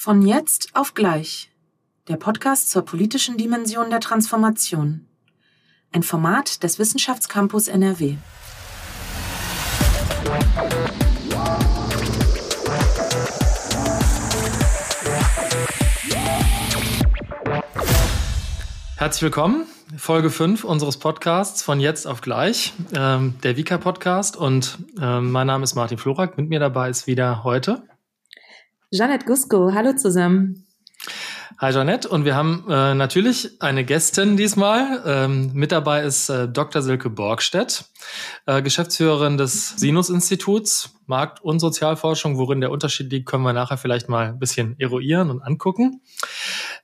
Von jetzt auf gleich. Der Podcast zur politischen Dimension der Transformation. Ein Format des Wissenschaftscampus NRW. Herzlich willkommen, Folge 5 unseres Podcasts von jetzt auf gleich, ähm, der Vika Podcast. Und ähm, mein Name ist Martin Florak. Mit mir dabei ist wieder heute Janet Gusko. Hallo zusammen. Hi Jeanette und wir haben äh, natürlich eine Gästin diesmal. Ähm, mit dabei ist äh, Dr. Silke Borgstedt, äh, Geschäftsführerin des Sinus-Instituts, Markt- und Sozialforschung. Worin der Unterschied liegt, können wir nachher vielleicht mal ein bisschen eruieren und angucken.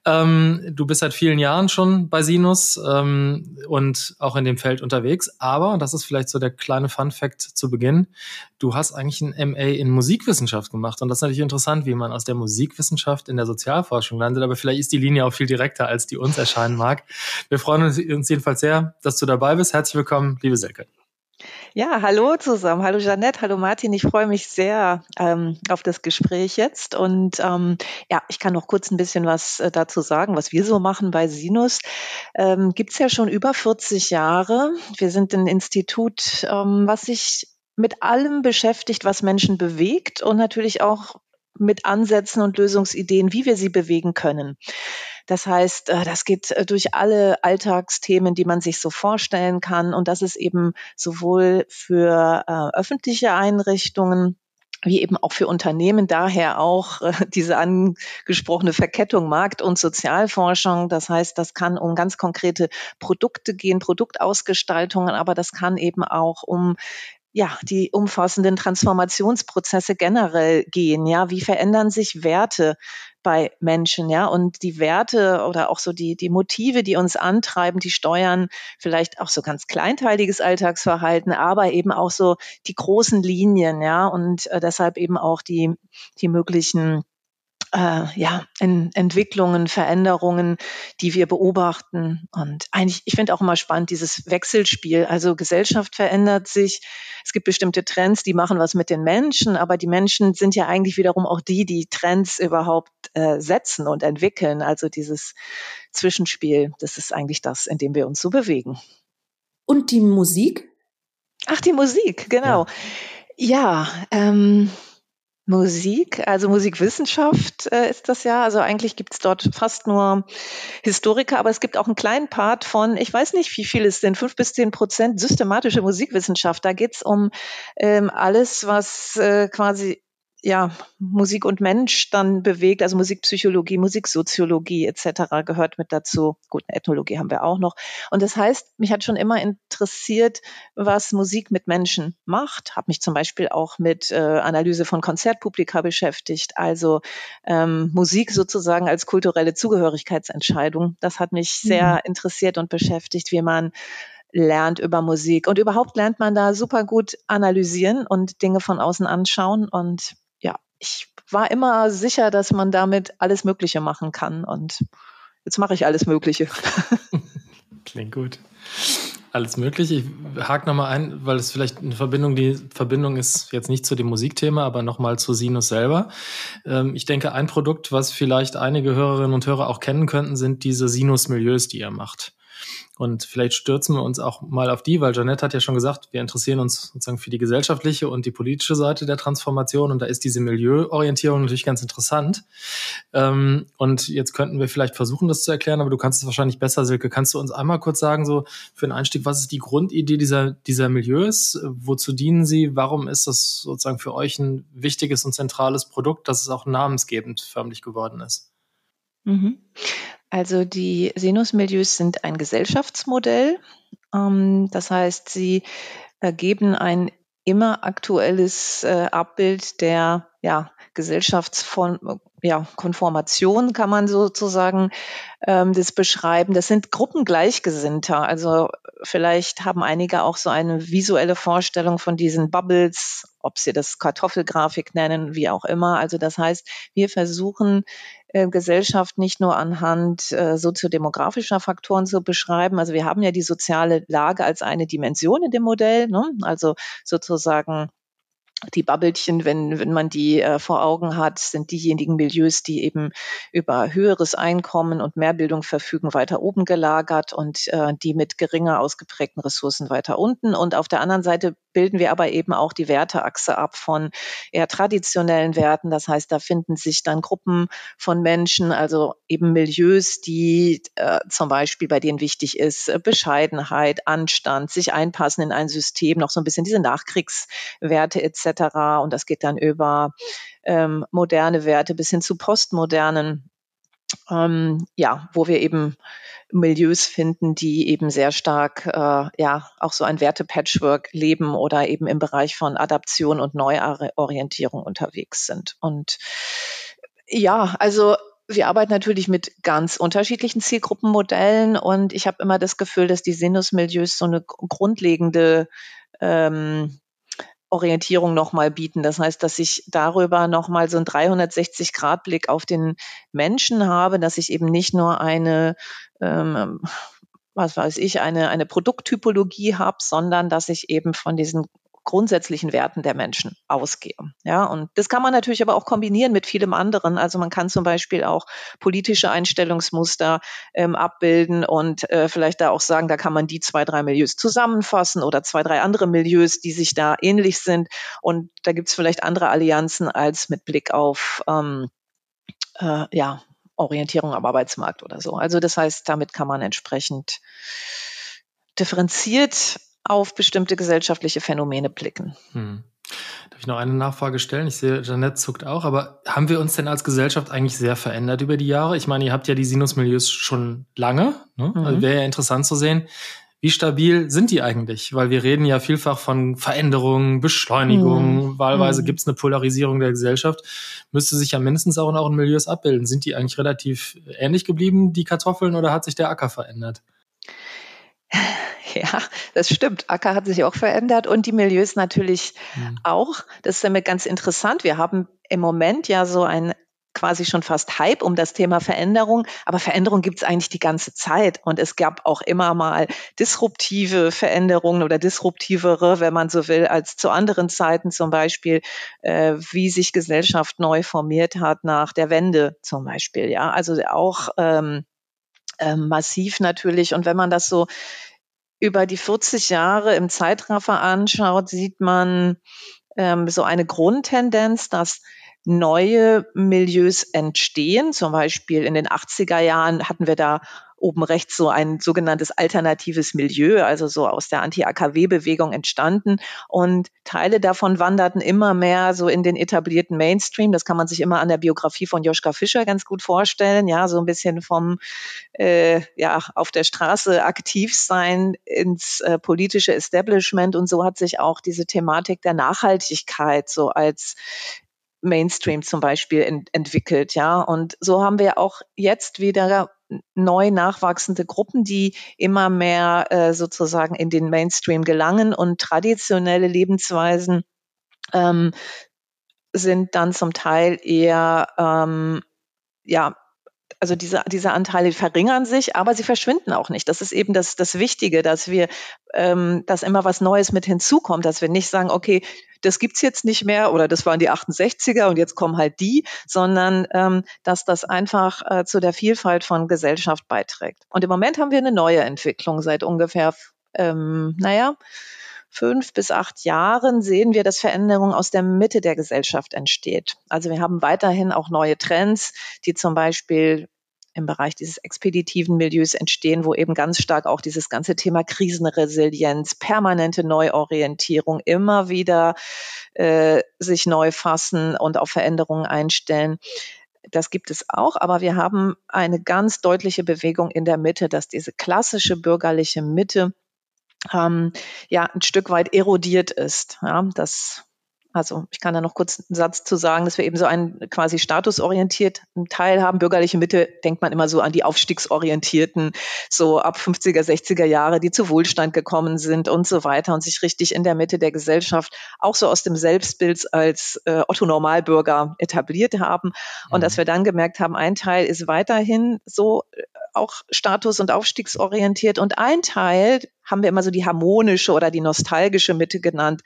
Ähm, du bist seit vielen Jahren schon bei Sinus ähm, und auch in dem Feld unterwegs. Aber, das ist vielleicht so der kleine Fun-Fact zu Beginn, du hast eigentlich ein MA in Musikwissenschaft gemacht. Und das ist natürlich interessant, wie man aus der Musikwissenschaft in der Sozialforschung landet. Aber vielleicht ist die Linie auch viel direkter, als die uns erscheinen mag. Wir freuen uns jedenfalls sehr, dass du dabei bist. Herzlich willkommen, liebe Selke. Ja, hallo zusammen. Hallo Jeanette, hallo Martin. Ich freue mich sehr ähm, auf das Gespräch jetzt. Und ähm, ja, ich kann noch kurz ein bisschen was äh, dazu sagen, was wir so machen bei Sinus. Ähm, Gibt ja schon über 40 Jahre. Wir sind ein Institut, ähm, was sich mit allem beschäftigt, was Menschen bewegt und natürlich auch mit Ansätzen und Lösungsideen, wie wir sie bewegen können. Das heißt, äh, das geht äh, durch alle Alltagsthemen, die man sich so vorstellen kann. Und das ist eben sowohl für äh, öffentliche Einrichtungen, wie eben auch für Unternehmen, daher auch äh, diese angesprochene Verkettung Markt- und Sozialforschung. Das heißt, das kann um ganz konkrete Produkte gehen, Produktausgestaltungen, aber das kann eben auch um ja, die umfassenden Transformationsprozesse generell gehen. Ja, wie verändern sich Werte bei Menschen? Ja, und die Werte oder auch so die, die Motive, die uns antreiben, die steuern vielleicht auch so ganz kleinteiliges Alltagsverhalten, aber eben auch so die großen Linien. Ja, und äh, deshalb eben auch die, die möglichen äh, ja, in Entwicklungen, Veränderungen, die wir beobachten. Und eigentlich, ich finde auch immer spannend, dieses Wechselspiel. Also Gesellschaft verändert sich. Es gibt bestimmte Trends, die machen was mit den Menschen, aber die Menschen sind ja eigentlich wiederum auch die, die Trends überhaupt äh, setzen und entwickeln. Also dieses Zwischenspiel, das ist eigentlich das, in dem wir uns so bewegen. Und die Musik? Ach, die Musik, genau. Ja, ja ähm, Musik, also Musikwissenschaft äh, ist das ja. Also eigentlich gibt es dort fast nur Historiker, aber es gibt auch einen kleinen Part von, ich weiß nicht, wie viel es sind, fünf bis zehn Prozent systematische Musikwissenschaft. Da geht es um ähm, alles, was äh, quasi ja, Musik und Mensch dann bewegt, also Musikpsychologie, Musiksoziologie etc. gehört mit dazu. Gut, Ethnologie haben wir auch noch. Und das heißt, mich hat schon immer interessiert, was Musik mit Menschen macht. Habe mich zum Beispiel auch mit äh, Analyse von Konzertpublika beschäftigt, also ähm, Musik sozusagen als kulturelle Zugehörigkeitsentscheidung. Das hat mich sehr mhm. interessiert und beschäftigt, wie man lernt über Musik. Und überhaupt lernt man da super gut analysieren und Dinge von außen anschauen. Und ich war immer sicher, dass man damit alles Mögliche machen kann und jetzt mache ich alles Mögliche. Klingt gut. Alles Mögliche. Ich hake nochmal ein, weil es vielleicht eine Verbindung, die Verbindung ist jetzt nicht zu dem Musikthema, aber nochmal zu Sinus selber. Ähm, ich denke, ein Produkt, was vielleicht einige Hörerinnen und Hörer auch kennen könnten, sind diese Sinus-Milieus, die ihr macht. Und vielleicht stürzen wir uns auch mal auf die, weil Janette hat ja schon gesagt, wir interessieren uns sozusagen für die gesellschaftliche und die politische Seite der Transformation und da ist diese Milieuorientierung natürlich ganz interessant. Ähm, und jetzt könnten wir vielleicht versuchen, das zu erklären, aber du kannst es wahrscheinlich besser, Silke. Kannst du uns einmal kurz sagen, so für einen Einstieg, was ist die Grundidee dieser, dieser Milieus? Wozu dienen sie? Warum ist das sozusagen für euch ein wichtiges und zentrales Produkt, dass es auch namensgebend förmlich geworden ist? Mhm. Also die Sinusmilieus sind ein Gesellschaftsmodell. Ähm, das heißt, sie ergeben ein immer aktuelles äh, Abbild der ja, Gesellschaftskonformation, ja, kann man sozusagen ähm, das beschreiben. Das sind Gruppen Gleichgesinnter. Also vielleicht haben einige auch so eine visuelle Vorstellung von diesen Bubbles, ob sie das Kartoffelgrafik nennen, wie auch immer. Also das heißt, wir versuchen Gesellschaft nicht nur anhand äh, soziodemografischer Faktoren zu beschreiben. Also wir haben ja die soziale Lage als eine Dimension in dem Modell, ne? also sozusagen die Bubbelchen, wenn, wenn man die äh, vor Augen hat, sind diejenigen Milieus, die eben über höheres Einkommen und mehr Bildung verfügen, weiter oben gelagert und äh, die mit geringer ausgeprägten Ressourcen weiter unten. Und auf der anderen Seite bilden wir aber eben auch die Werteachse ab von eher traditionellen Werten. Das heißt, da finden sich dann Gruppen von Menschen, also eben Milieus, die äh, zum Beispiel bei denen wichtig ist, äh, Bescheidenheit, Anstand, sich einpassen in ein System, noch so ein bisschen diese Nachkriegswerte etc. Und das geht dann über ähm, moderne Werte bis hin zu postmodernen, ähm, ja, wo wir eben Milieus finden, die eben sehr stark, äh, ja, auch so ein Werte-Patchwork leben oder eben im Bereich von Adaption und Neuorientierung unterwegs sind. Und ja, also wir arbeiten natürlich mit ganz unterschiedlichen Zielgruppenmodellen und ich habe immer das Gefühl, dass die Sinusmilieus so eine grundlegende ähm, Orientierung nochmal bieten. Das heißt, dass ich darüber nochmal so einen 360-Grad-Blick auf den Menschen habe, dass ich eben nicht nur eine, ähm, was weiß ich, eine, eine Produkttypologie habe, sondern dass ich eben von diesen grundsätzlichen Werten der Menschen ausgehe. Ja, und das kann man natürlich aber auch kombinieren mit vielem anderen. Also man kann zum Beispiel auch politische Einstellungsmuster ähm, abbilden und äh, vielleicht da auch sagen, da kann man die zwei, drei Milieus zusammenfassen oder zwei, drei andere Milieus, die sich da ähnlich sind. Und da gibt es vielleicht andere Allianzen als mit Blick auf ähm, äh, ja, Orientierung am Arbeitsmarkt oder so. Also das heißt, damit kann man entsprechend differenziert auf bestimmte gesellschaftliche Phänomene blicken. Hm. Darf ich noch eine Nachfrage stellen? Ich sehe, Janette zuckt auch, aber haben wir uns denn als Gesellschaft eigentlich sehr verändert über die Jahre? Ich meine, ihr habt ja die Sinusmilieus schon lange. Ne? Mhm. Also wäre ja interessant zu sehen, wie stabil sind die eigentlich? Weil wir reden ja vielfach von Veränderungen, Beschleunigung, mhm. wahlweise mhm. gibt es eine Polarisierung der Gesellschaft. Müsste sich ja mindestens auch in euren Milieus abbilden. Sind die eigentlich relativ ähnlich geblieben, die Kartoffeln, oder hat sich der Acker verändert? Ja, das stimmt. Acker hat sich auch verändert und die Milieus natürlich mhm. auch. Das ist damit ganz interessant. Wir haben im Moment ja so ein quasi schon fast Hype um das Thema Veränderung, aber Veränderung gibt es eigentlich die ganze Zeit und es gab auch immer mal disruptive Veränderungen oder disruptivere, wenn man so will, als zu anderen Zeiten zum Beispiel, äh, wie sich Gesellschaft neu formiert hat nach der Wende zum Beispiel. Ja, also auch ähm, äh, massiv natürlich und wenn man das so über die 40 Jahre im Zeitraffer anschaut, sieht man ähm, so eine Grundtendenz, dass neue Milieus entstehen. Zum Beispiel in den 80er Jahren hatten wir da oben rechts so ein sogenanntes alternatives Milieu, also so aus der Anti-AKW-Bewegung entstanden. Und Teile davon wanderten immer mehr so in den etablierten Mainstream. Das kann man sich immer an der Biografie von Joschka Fischer ganz gut vorstellen. Ja, so ein bisschen vom äh, ja auf der Straße aktiv sein ins äh, politische Establishment. Und so hat sich auch diese Thematik der Nachhaltigkeit so als Mainstream zum Beispiel ent entwickelt, ja. Und so haben wir auch jetzt wieder neu nachwachsende Gruppen, die immer mehr äh, sozusagen in den Mainstream gelangen und traditionelle Lebensweisen ähm, sind dann zum Teil eher ähm, ja also diese, diese Anteile verringern sich, aber sie verschwinden auch nicht. Das ist eben das, das Wichtige, dass wir, ähm, dass immer was Neues mit hinzukommt, dass wir nicht sagen, okay, das gibt's jetzt nicht mehr oder das waren die 68er und jetzt kommen halt die, sondern ähm, dass das einfach äh, zu der Vielfalt von Gesellschaft beiträgt. Und im Moment haben wir eine neue Entwicklung seit ungefähr, ähm, naja, fünf bis acht Jahren sehen wir, dass Veränderung aus der Mitte der Gesellschaft entsteht. Also wir haben weiterhin auch neue Trends, die zum Beispiel im Bereich dieses expeditiven Milieus entstehen, wo eben ganz stark auch dieses ganze Thema Krisenresilienz, permanente Neuorientierung, immer wieder äh, sich neu fassen und auf Veränderungen einstellen. Das gibt es auch, aber wir haben eine ganz deutliche Bewegung in der Mitte, dass diese klassische bürgerliche Mitte ähm, ja ein Stück weit erodiert ist. Ja, das also ich kann da noch kurz einen Satz zu sagen, dass wir eben so einen quasi statusorientierten Teil haben. Bürgerliche Mitte denkt man immer so an die aufstiegsorientierten, so ab 50er, 60er Jahre, die zu Wohlstand gekommen sind und so weiter und sich richtig in der Mitte der Gesellschaft auch so aus dem Selbstbild als äh, Otto Normalbürger etabliert haben. Und mhm. dass wir dann gemerkt haben, ein Teil ist weiterhin so auch status- und aufstiegsorientiert. Und ein Teil, haben wir immer so die harmonische oder die nostalgische Mitte genannt,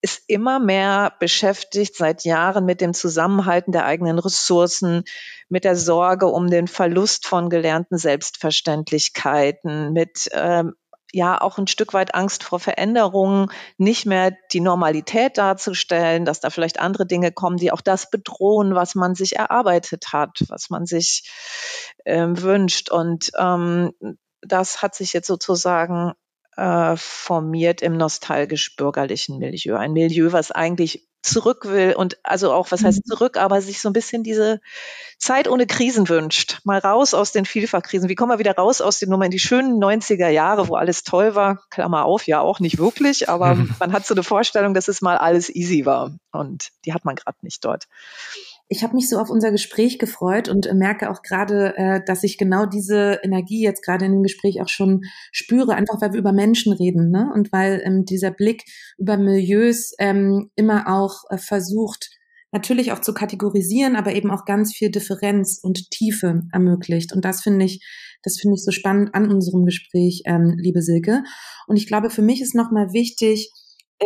ist immer mehr beschäftigt seit Jahren mit dem Zusammenhalten der eigenen Ressourcen, mit der Sorge um den Verlust von gelernten Selbstverständlichkeiten, mit ähm, ja auch ein Stück weit Angst vor Veränderungen, nicht mehr die Normalität darzustellen, dass da vielleicht andere Dinge kommen, die auch das bedrohen, was man sich erarbeitet hat, was man sich ähm, wünscht. Und ähm, das hat sich jetzt sozusagen äh, formiert im nostalgisch-bürgerlichen Milieu. Ein Milieu, was eigentlich zurück will und also auch, was heißt mhm. zurück, aber sich so ein bisschen diese Zeit ohne Krisen wünscht. Mal raus aus den Vielfachkrisen. Wie kommen wir wieder raus aus den Nummern in die schönen 90er Jahre, wo alles toll war? Klammer auf, ja auch nicht wirklich, aber man hat so eine Vorstellung, dass es mal alles easy war und die hat man gerade nicht dort. Ich habe mich so auf unser Gespräch gefreut und merke auch gerade, äh, dass ich genau diese Energie jetzt gerade in dem Gespräch auch schon spüre, einfach weil wir über Menschen reden ne? und weil ähm, dieser Blick über Milieus ähm, immer auch äh, versucht, natürlich auch zu kategorisieren, aber eben auch ganz viel Differenz und Tiefe ermöglicht. Und das finde ich, das finde ich so spannend an unserem Gespräch, ähm, liebe Silke. Und ich glaube, für mich ist nochmal wichtig,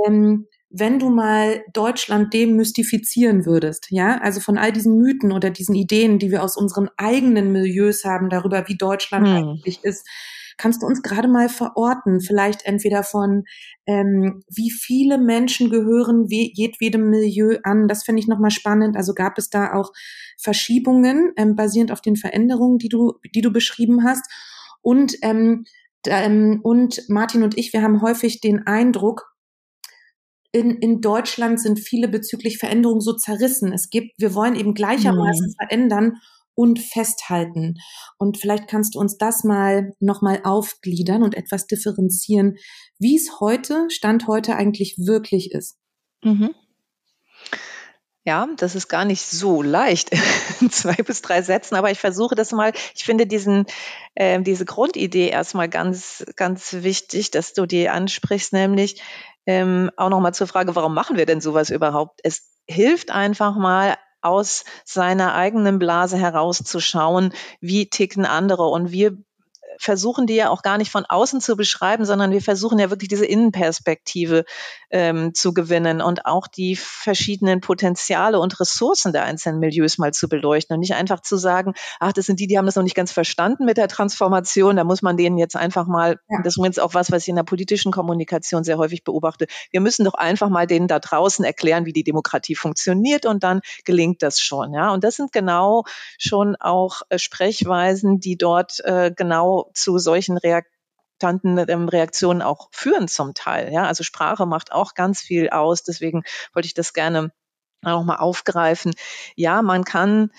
ähm, wenn du mal Deutschland demystifizieren würdest, ja, also von all diesen Mythen oder diesen Ideen, die wir aus unseren eigenen Milieus haben darüber, wie Deutschland hm. eigentlich ist, kannst du uns gerade mal verorten, vielleicht entweder von, ähm, wie viele Menschen gehören wie, jedwedem Milieu an, das finde ich nochmal spannend, also gab es da auch Verschiebungen, ähm, basierend auf den Veränderungen, die du, die du beschrieben hast? Und, ähm, ähm, und Martin und ich, wir haben häufig den Eindruck, in, in Deutschland sind viele bezüglich Veränderung so zerrissen. Es gibt, wir wollen eben gleichermaßen mhm. verändern und festhalten. Und vielleicht kannst du uns das mal nochmal aufgliedern und etwas differenzieren, wie es heute, Stand heute eigentlich wirklich ist. Mhm. Ja, das ist gar nicht so leicht in zwei bis drei Sätzen, aber ich versuche das mal. Ich finde diesen, äh, diese Grundidee erstmal ganz, ganz wichtig, dass du die ansprichst, nämlich ähm, auch nochmal zur Frage, warum machen wir denn sowas überhaupt? Es hilft einfach mal aus seiner eigenen Blase herauszuschauen, wie ticken andere. Und wir versuchen die ja auch gar nicht von außen zu beschreiben, sondern wir versuchen ja wirklich diese Innenperspektive ähm, zu gewinnen und auch die verschiedenen Potenziale und Ressourcen der einzelnen Milieus mal zu beleuchten und nicht einfach zu sagen, ach, das sind die, die haben das noch nicht ganz verstanden mit der Transformation, da muss man denen jetzt einfach mal, ja. das ist übrigens auch was, was ich in der politischen Kommunikation sehr häufig beobachte, wir müssen doch einfach mal denen da draußen erklären, wie die Demokratie funktioniert und dann gelingt das schon, ja. Und das sind genau schon auch äh, Sprechweisen, die dort äh, genau zu solchen Reaktanten, ähm, Reaktionen auch führen zum Teil. Ja, also Sprache macht auch ganz viel aus. Deswegen wollte ich das gerne auch mal aufgreifen. Ja, man kann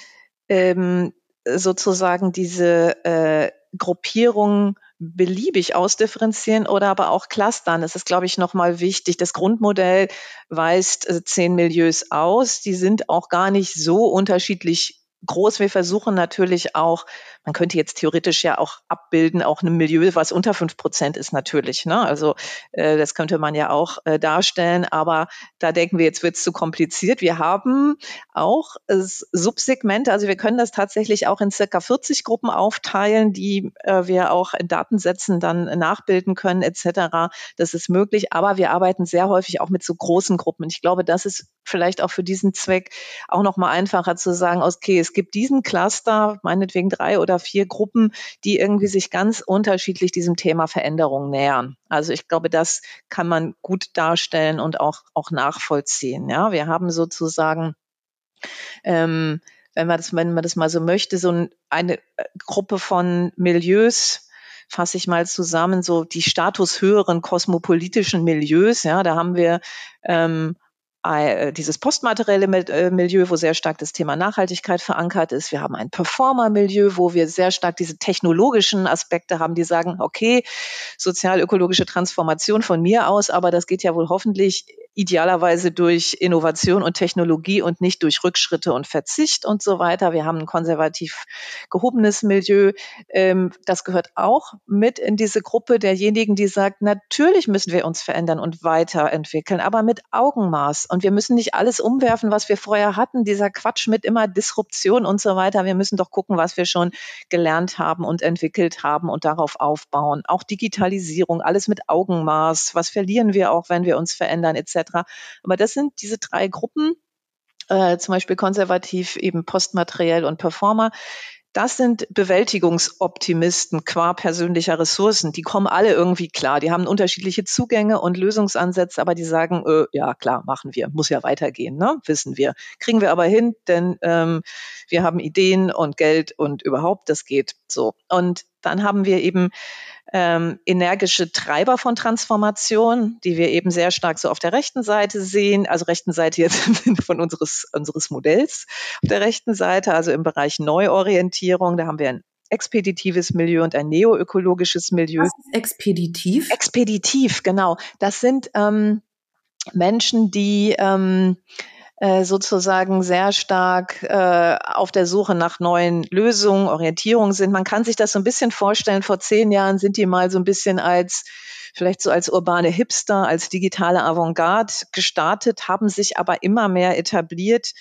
ähm, sozusagen diese äh, Gruppierungen beliebig ausdifferenzieren oder aber auch clustern. Das ist, glaube ich, nochmal wichtig. Das Grundmodell weist äh, zehn Milieus aus. Die sind auch gar nicht so unterschiedlich groß. Wir versuchen natürlich auch man könnte jetzt theoretisch ja auch abbilden, auch ein Milieu, was unter fünf Prozent ist natürlich. Ne? Also äh, das könnte man ja auch äh, darstellen, aber da denken wir, jetzt wird es zu kompliziert. Wir haben auch äh, Subsegmente, also wir können das tatsächlich auch in circa 40 Gruppen aufteilen, die äh, wir auch in Datensätzen dann nachbilden können etc. Das ist möglich, aber wir arbeiten sehr häufig auch mit so großen Gruppen. Ich glaube, das ist vielleicht auch für diesen Zweck auch noch mal einfacher zu sagen, okay, es gibt diesen Cluster, meinetwegen drei oder oder vier Gruppen, die irgendwie sich ganz unterschiedlich diesem Thema Veränderung nähern. Also ich glaube, das kann man gut darstellen und auch, auch nachvollziehen. Ja, wir haben sozusagen, ähm, wenn man das, wenn man das mal so möchte, so eine äh, Gruppe von Milieus, fasse ich mal zusammen, so die statushöheren kosmopolitischen Milieus, ja, da haben wir ähm, äh, dieses postmaterielle äh, Milieu, wo sehr stark das Thema Nachhaltigkeit verankert ist. Wir haben ein Performer-Milieu, wo wir sehr stark diese technologischen Aspekte haben, die sagen, okay, sozial-ökologische Transformation von mir aus, aber das geht ja wohl hoffentlich idealerweise durch Innovation und Technologie und nicht durch Rückschritte und Verzicht und so weiter. Wir haben ein konservativ gehobenes Milieu. Ähm, das gehört auch mit in diese Gruppe derjenigen, die sagt, natürlich müssen wir uns verändern und weiterentwickeln, aber mit Augenmaß. Und wir müssen nicht alles umwerfen, was wir vorher hatten. Dieser Quatsch mit immer Disruption und so weiter. Wir müssen doch gucken, was wir schon gelernt haben und entwickelt haben und darauf aufbauen. Auch Digitalisierung, alles mit Augenmaß. Was verlieren wir auch, wenn wir uns verändern etc. Aber das sind diese drei Gruppen, äh, zum Beispiel konservativ, eben postmateriell und Performer. Das sind Bewältigungsoptimisten qua persönlicher Ressourcen. Die kommen alle irgendwie klar. Die haben unterschiedliche Zugänge und Lösungsansätze, aber die sagen, äh, ja klar, machen wir, muss ja weitergehen, ne? wissen wir. Kriegen wir aber hin, denn ähm, wir haben Ideen und Geld und überhaupt, das geht so. Und dann haben wir eben ähm, energische Treiber von Transformation, die wir eben sehr stark so auf der rechten Seite sehen, also rechten Seite jetzt im Sinne von unseres, unseres Modells auf der rechten Seite, also im Bereich Neuorientierung, da haben wir ein expeditives Milieu und ein neoökologisches Milieu. Was ist expeditiv? Expeditiv, genau. Das sind ähm, Menschen, die ähm, äh, sozusagen sehr stark äh, auf der Suche nach neuen Lösungen, Orientierung sind. Man kann sich das so ein bisschen vorstellen, vor zehn Jahren sind die mal so ein bisschen als vielleicht so als urbane Hipster, als digitale Avantgarde gestartet, haben sich aber immer mehr etabliert,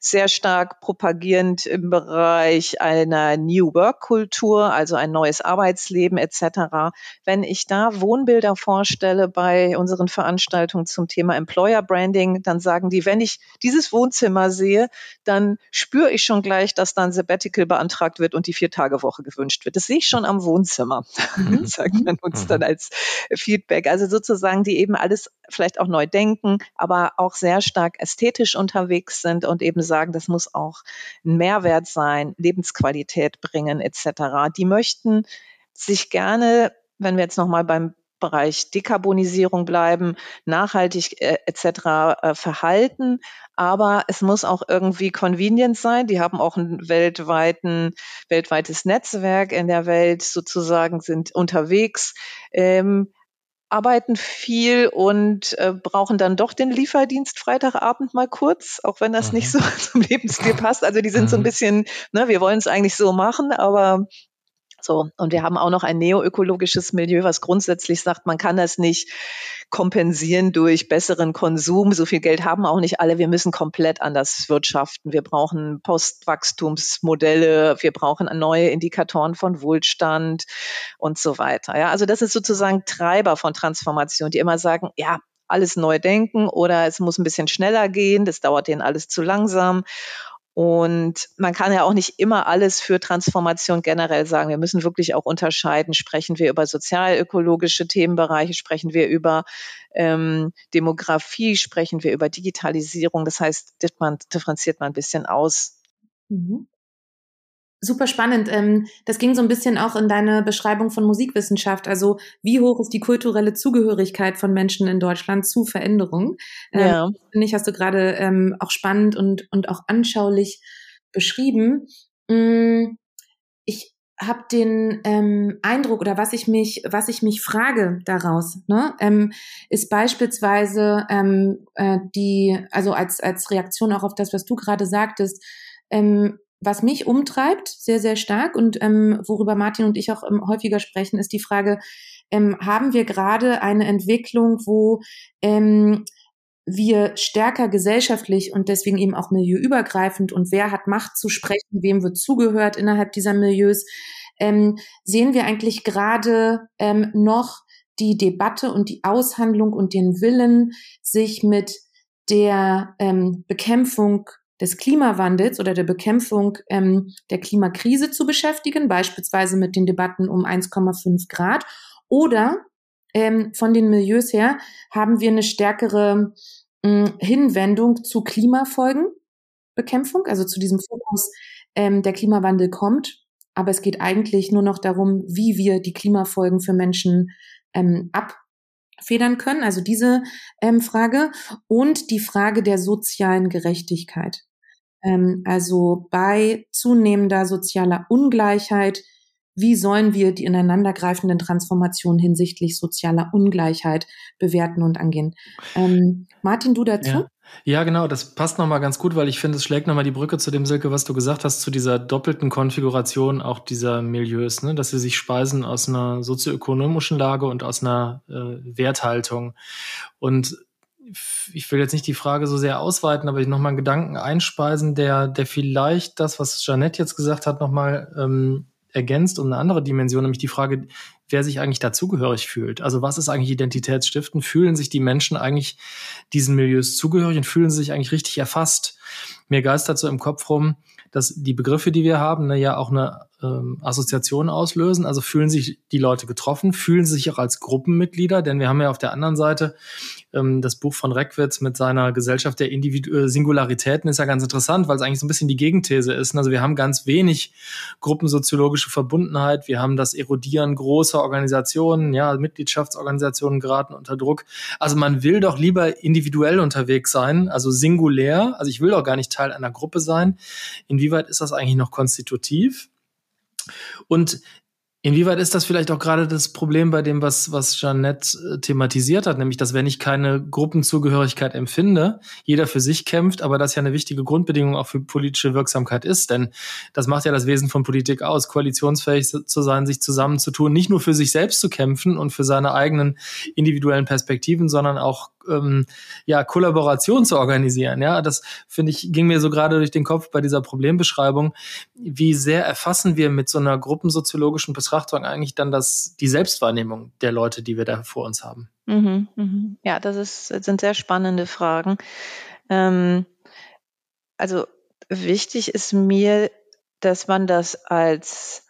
sehr stark propagierend im Bereich einer New Work Kultur, also ein neues Arbeitsleben etc. Wenn ich da Wohnbilder vorstelle bei unseren Veranstaltungen zum Thema Employer Branding, dann sagen die, wenn ich dieses Wohnzimmer sehe, dann spüre ich schon gleich, dass dann Sabbatical beantragt wird und die Vier-Tage-Woche gewünscht wird. Das sehe ich schon am Wohnzimmer, mhm. sagt man uns dann mhm. als Feedback. Also sozusagen, die eben alles vielleicht auch neu denken, aber auch sehr stark ästhetisch unterwegs sind und eben sagen, das muss auch ein Mehrwert sein, Lebensqualität bringen etc. Die möchten sich gerne, wenn wir jetzt nochmal beim Bereich Dekarbonisierung bleiben, nachhaltig äh, etc. Äh, verhalten, aber es muss auch irgendwie convenient sein. Die haben auch ein weltweiten, weltweites Netzwerk in der Welt sozusagen, sind unterwegs. Ähm, arbeiten viel und äh, brauchen dann doch den Lieferdienst Freitagabend mal kurz, auch wenn das mhm. nicht so zum Lebensstil passt. Also die sind mhm. so ein mhm. bisschen, ne, wir wollen es eigentlich so machen, aber so, und wir haben auch noch ein neoökologisches Milieu, was grundsätzlich sagt, man kann das nicht kompensieren durch besseren Konsum. So viel Geld haben auch nicht alle. Wir müssen komplett anders wirtschaften. Wir brauchen Postwachstumsmodelle. Wir brauchen neue Indikatoren von Wohlstand und so weiter. Ja, also das ist sozusagen Treiber von Transformation, die immer sagen, ja, alles neu denken oder es muss ein bisschen schneller gehen. Das dauert denen alles zu langsam. Und man kann ja auch nicht immer alles für Transformation generell sagen. Wir müssen wirklich auch unterscheiden. Sprechen wir über sozialökologische Themenbereiche, sprechen wir über ähm, Demografie, sprechen wir über Digitalisierung. Das heißt, man differenziert man ein bisschen aus. Mhm. Super spannend. Ähm, das ging so ein bisschen auch in deine Beschreibung von Musikwissenschaft. Also wie hoch ist die kulturelle Zugehörigkeit von Menschen in Deutschland zu Veränderung? Ähm, ja. Finde ich, hast du gerade ähm, auch spannend und, und auch anschaulich beschrieben. Mm, ich habe den ähm, Eindruck oder was ich mich, was ich mich frage daraus, ne, ähm, ist beispielsweise ähm, äh, die, also als als Reaktion auch auf das, was du gerade sagtest, ähm, was mich umtreibt, sehr, sehr stark und ähm, worüber Martin und ich auch ähm, häufiger sprechen, ist die Frage, ähm, haben wir gerade eine Entwicklung, wo ähm, wir stärker gesellschaftlich und deswegen eben auch milieuübergreifend und wer hat Macht zu sprechen, wem wird zugehört innerhalb dieser Milieus, ähm, sehen wir eigentlich gerade ähm, noch die Debatte und die Aushandlung und den Willen, sich mit der ähm, Bekämpfung des Klimawandels oder der Bekämpfung ähm, der Klimakrise zu beschäftigen, beispielsweise mit den Debatten um 1,5 Grad. Oder ähm, von den Milieus her haben wir eine stärkere äh, Hinwendung zu Klimafolgenbekämpfung, also zu diesem Fokus, ähm, der Klimawandel kommt. Aber es geht eigentlich nur noch darum, wie wir die Klimafolgen für Menschen ähm, ab federn können, also diese ähm, Frage und die Frage der sozialen Gerechtigkeit. Ähm, also bei zunehmender sozialer Ungleichheit wie sollen wir die ineinandergreifenden Transformationen hinsichtlich sozialer Ungleichheit bewerten und angehen. Ähm, Martin, du dazu? Ja. Ja, genau, das passt nochmal ganz gut, weil ich finde, es schlägt nochmal die Brücke zu dem, Silke, was du gesagt hast, zu dieser doppelten Konfiguration auch dieser Milieus, ne? dass sie sich speisen aus einer sozioökonomischen Lage und aus einer äh, Werthaltung. Und ich will jetzt nicht die Frage so sehr ausweiten, aber ich nochmal einen Gedanken einspeisen, der, der vielleicht das, was Jeanette jetzt gesagt hat, nochmal ähm, ergänzt um eine andere Dimension, nämlich die Frage, wer sich eigentlich dazugehörig fühlt. Also was ist eigentlich Identitätsstiften? Fühlen sich die Menschen eigentlich diesen Milieus zugehörig und fühlen sie sich eigentlich richtig erfasst? Mir geistert so im Kopf rum, dass die Begriffe, die wir haben, ne, ja auch eine ähm, Assoziation auslösen. Also fühlen sich die Leute getroffen, fühlen sich auch als Gruppenmitglieder, denn wir haben ja auf der anderen Seite ähm, das Buch von Reckwitz mit seiner Gesellschaft der Individu äh, Singularitäten ist ja ganz interessant, weil es eigentlich so ein bisschen die Gegenthese ist. Also wir haben ganz wenig gruppensoziologische Verbundenheit, wir haben das Erodieren großer Organisationen, ja, Mitgliedschaftsorganisationen geraten unter Druck. Also man will doch lieber individuell unterwegs sein, also singulär. Also ich will doch gar nicht Teil einer Gruppe sein. Inwieweit ist das eigentlich noch konstitutiv? Und Inwieweit ist das vielleicht auch gerade das Problem bei dem, was, was Jeannette äh, thematisiert hat, nämlich, dass wenn ich keine Gruppenzugehörigkeit empfinde, jeder für sich kämpft, aber das ja eine wichtige Grundbedingung auch für politische Wirksamkeit ist, denn das macht ja das Wesen von Politik aus, koalitionsfähig zu sein, sich zusammenzutun, nicht nur für sich selbst zu kämpfen und für seine eigenen individuellen Perspektiven, sondern auch ähm, ja, Kollaboration zu organisieren. Ja, das finde ich, ging mir so gerade durch den Kopf bei dieser Problembeschreibung. Wie sehr erfassen wir mit so einer gruppensoziologischen Betrachtung eigentlich dann das, die Selbstwahrnehmung der Leute, die wir da vor uns haben? Mhm, mhm. Ja, das ist, das sind sehr spannende Fragen. Ähm, also wichtig ist mir, dass man das als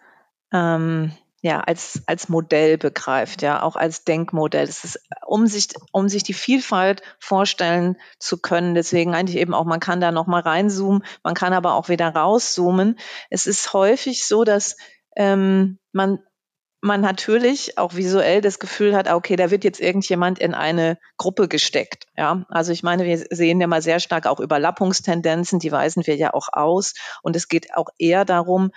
ähm, ja, als, als Modell begreift, ja, auch als Denkmodell. Das ist, um sich, um sich die Vielfalt vorstellen zu können. Deswegen eigentlich eben auch, man kann da nochmal reinzoomen, man kann aber auch wieder rauszoomen. Es ist häufig so, dass ähm, man man natürlich auch visuell das Gefühl hat, okay, da wird jetzt irgendjemand in eine Gruppe gesteckt. Ja, also ich meine, wir sehen ja mal sehr stark auch Überlappungstendenzen, die weisen wir ja auch aus. Und es geht auch eher darum,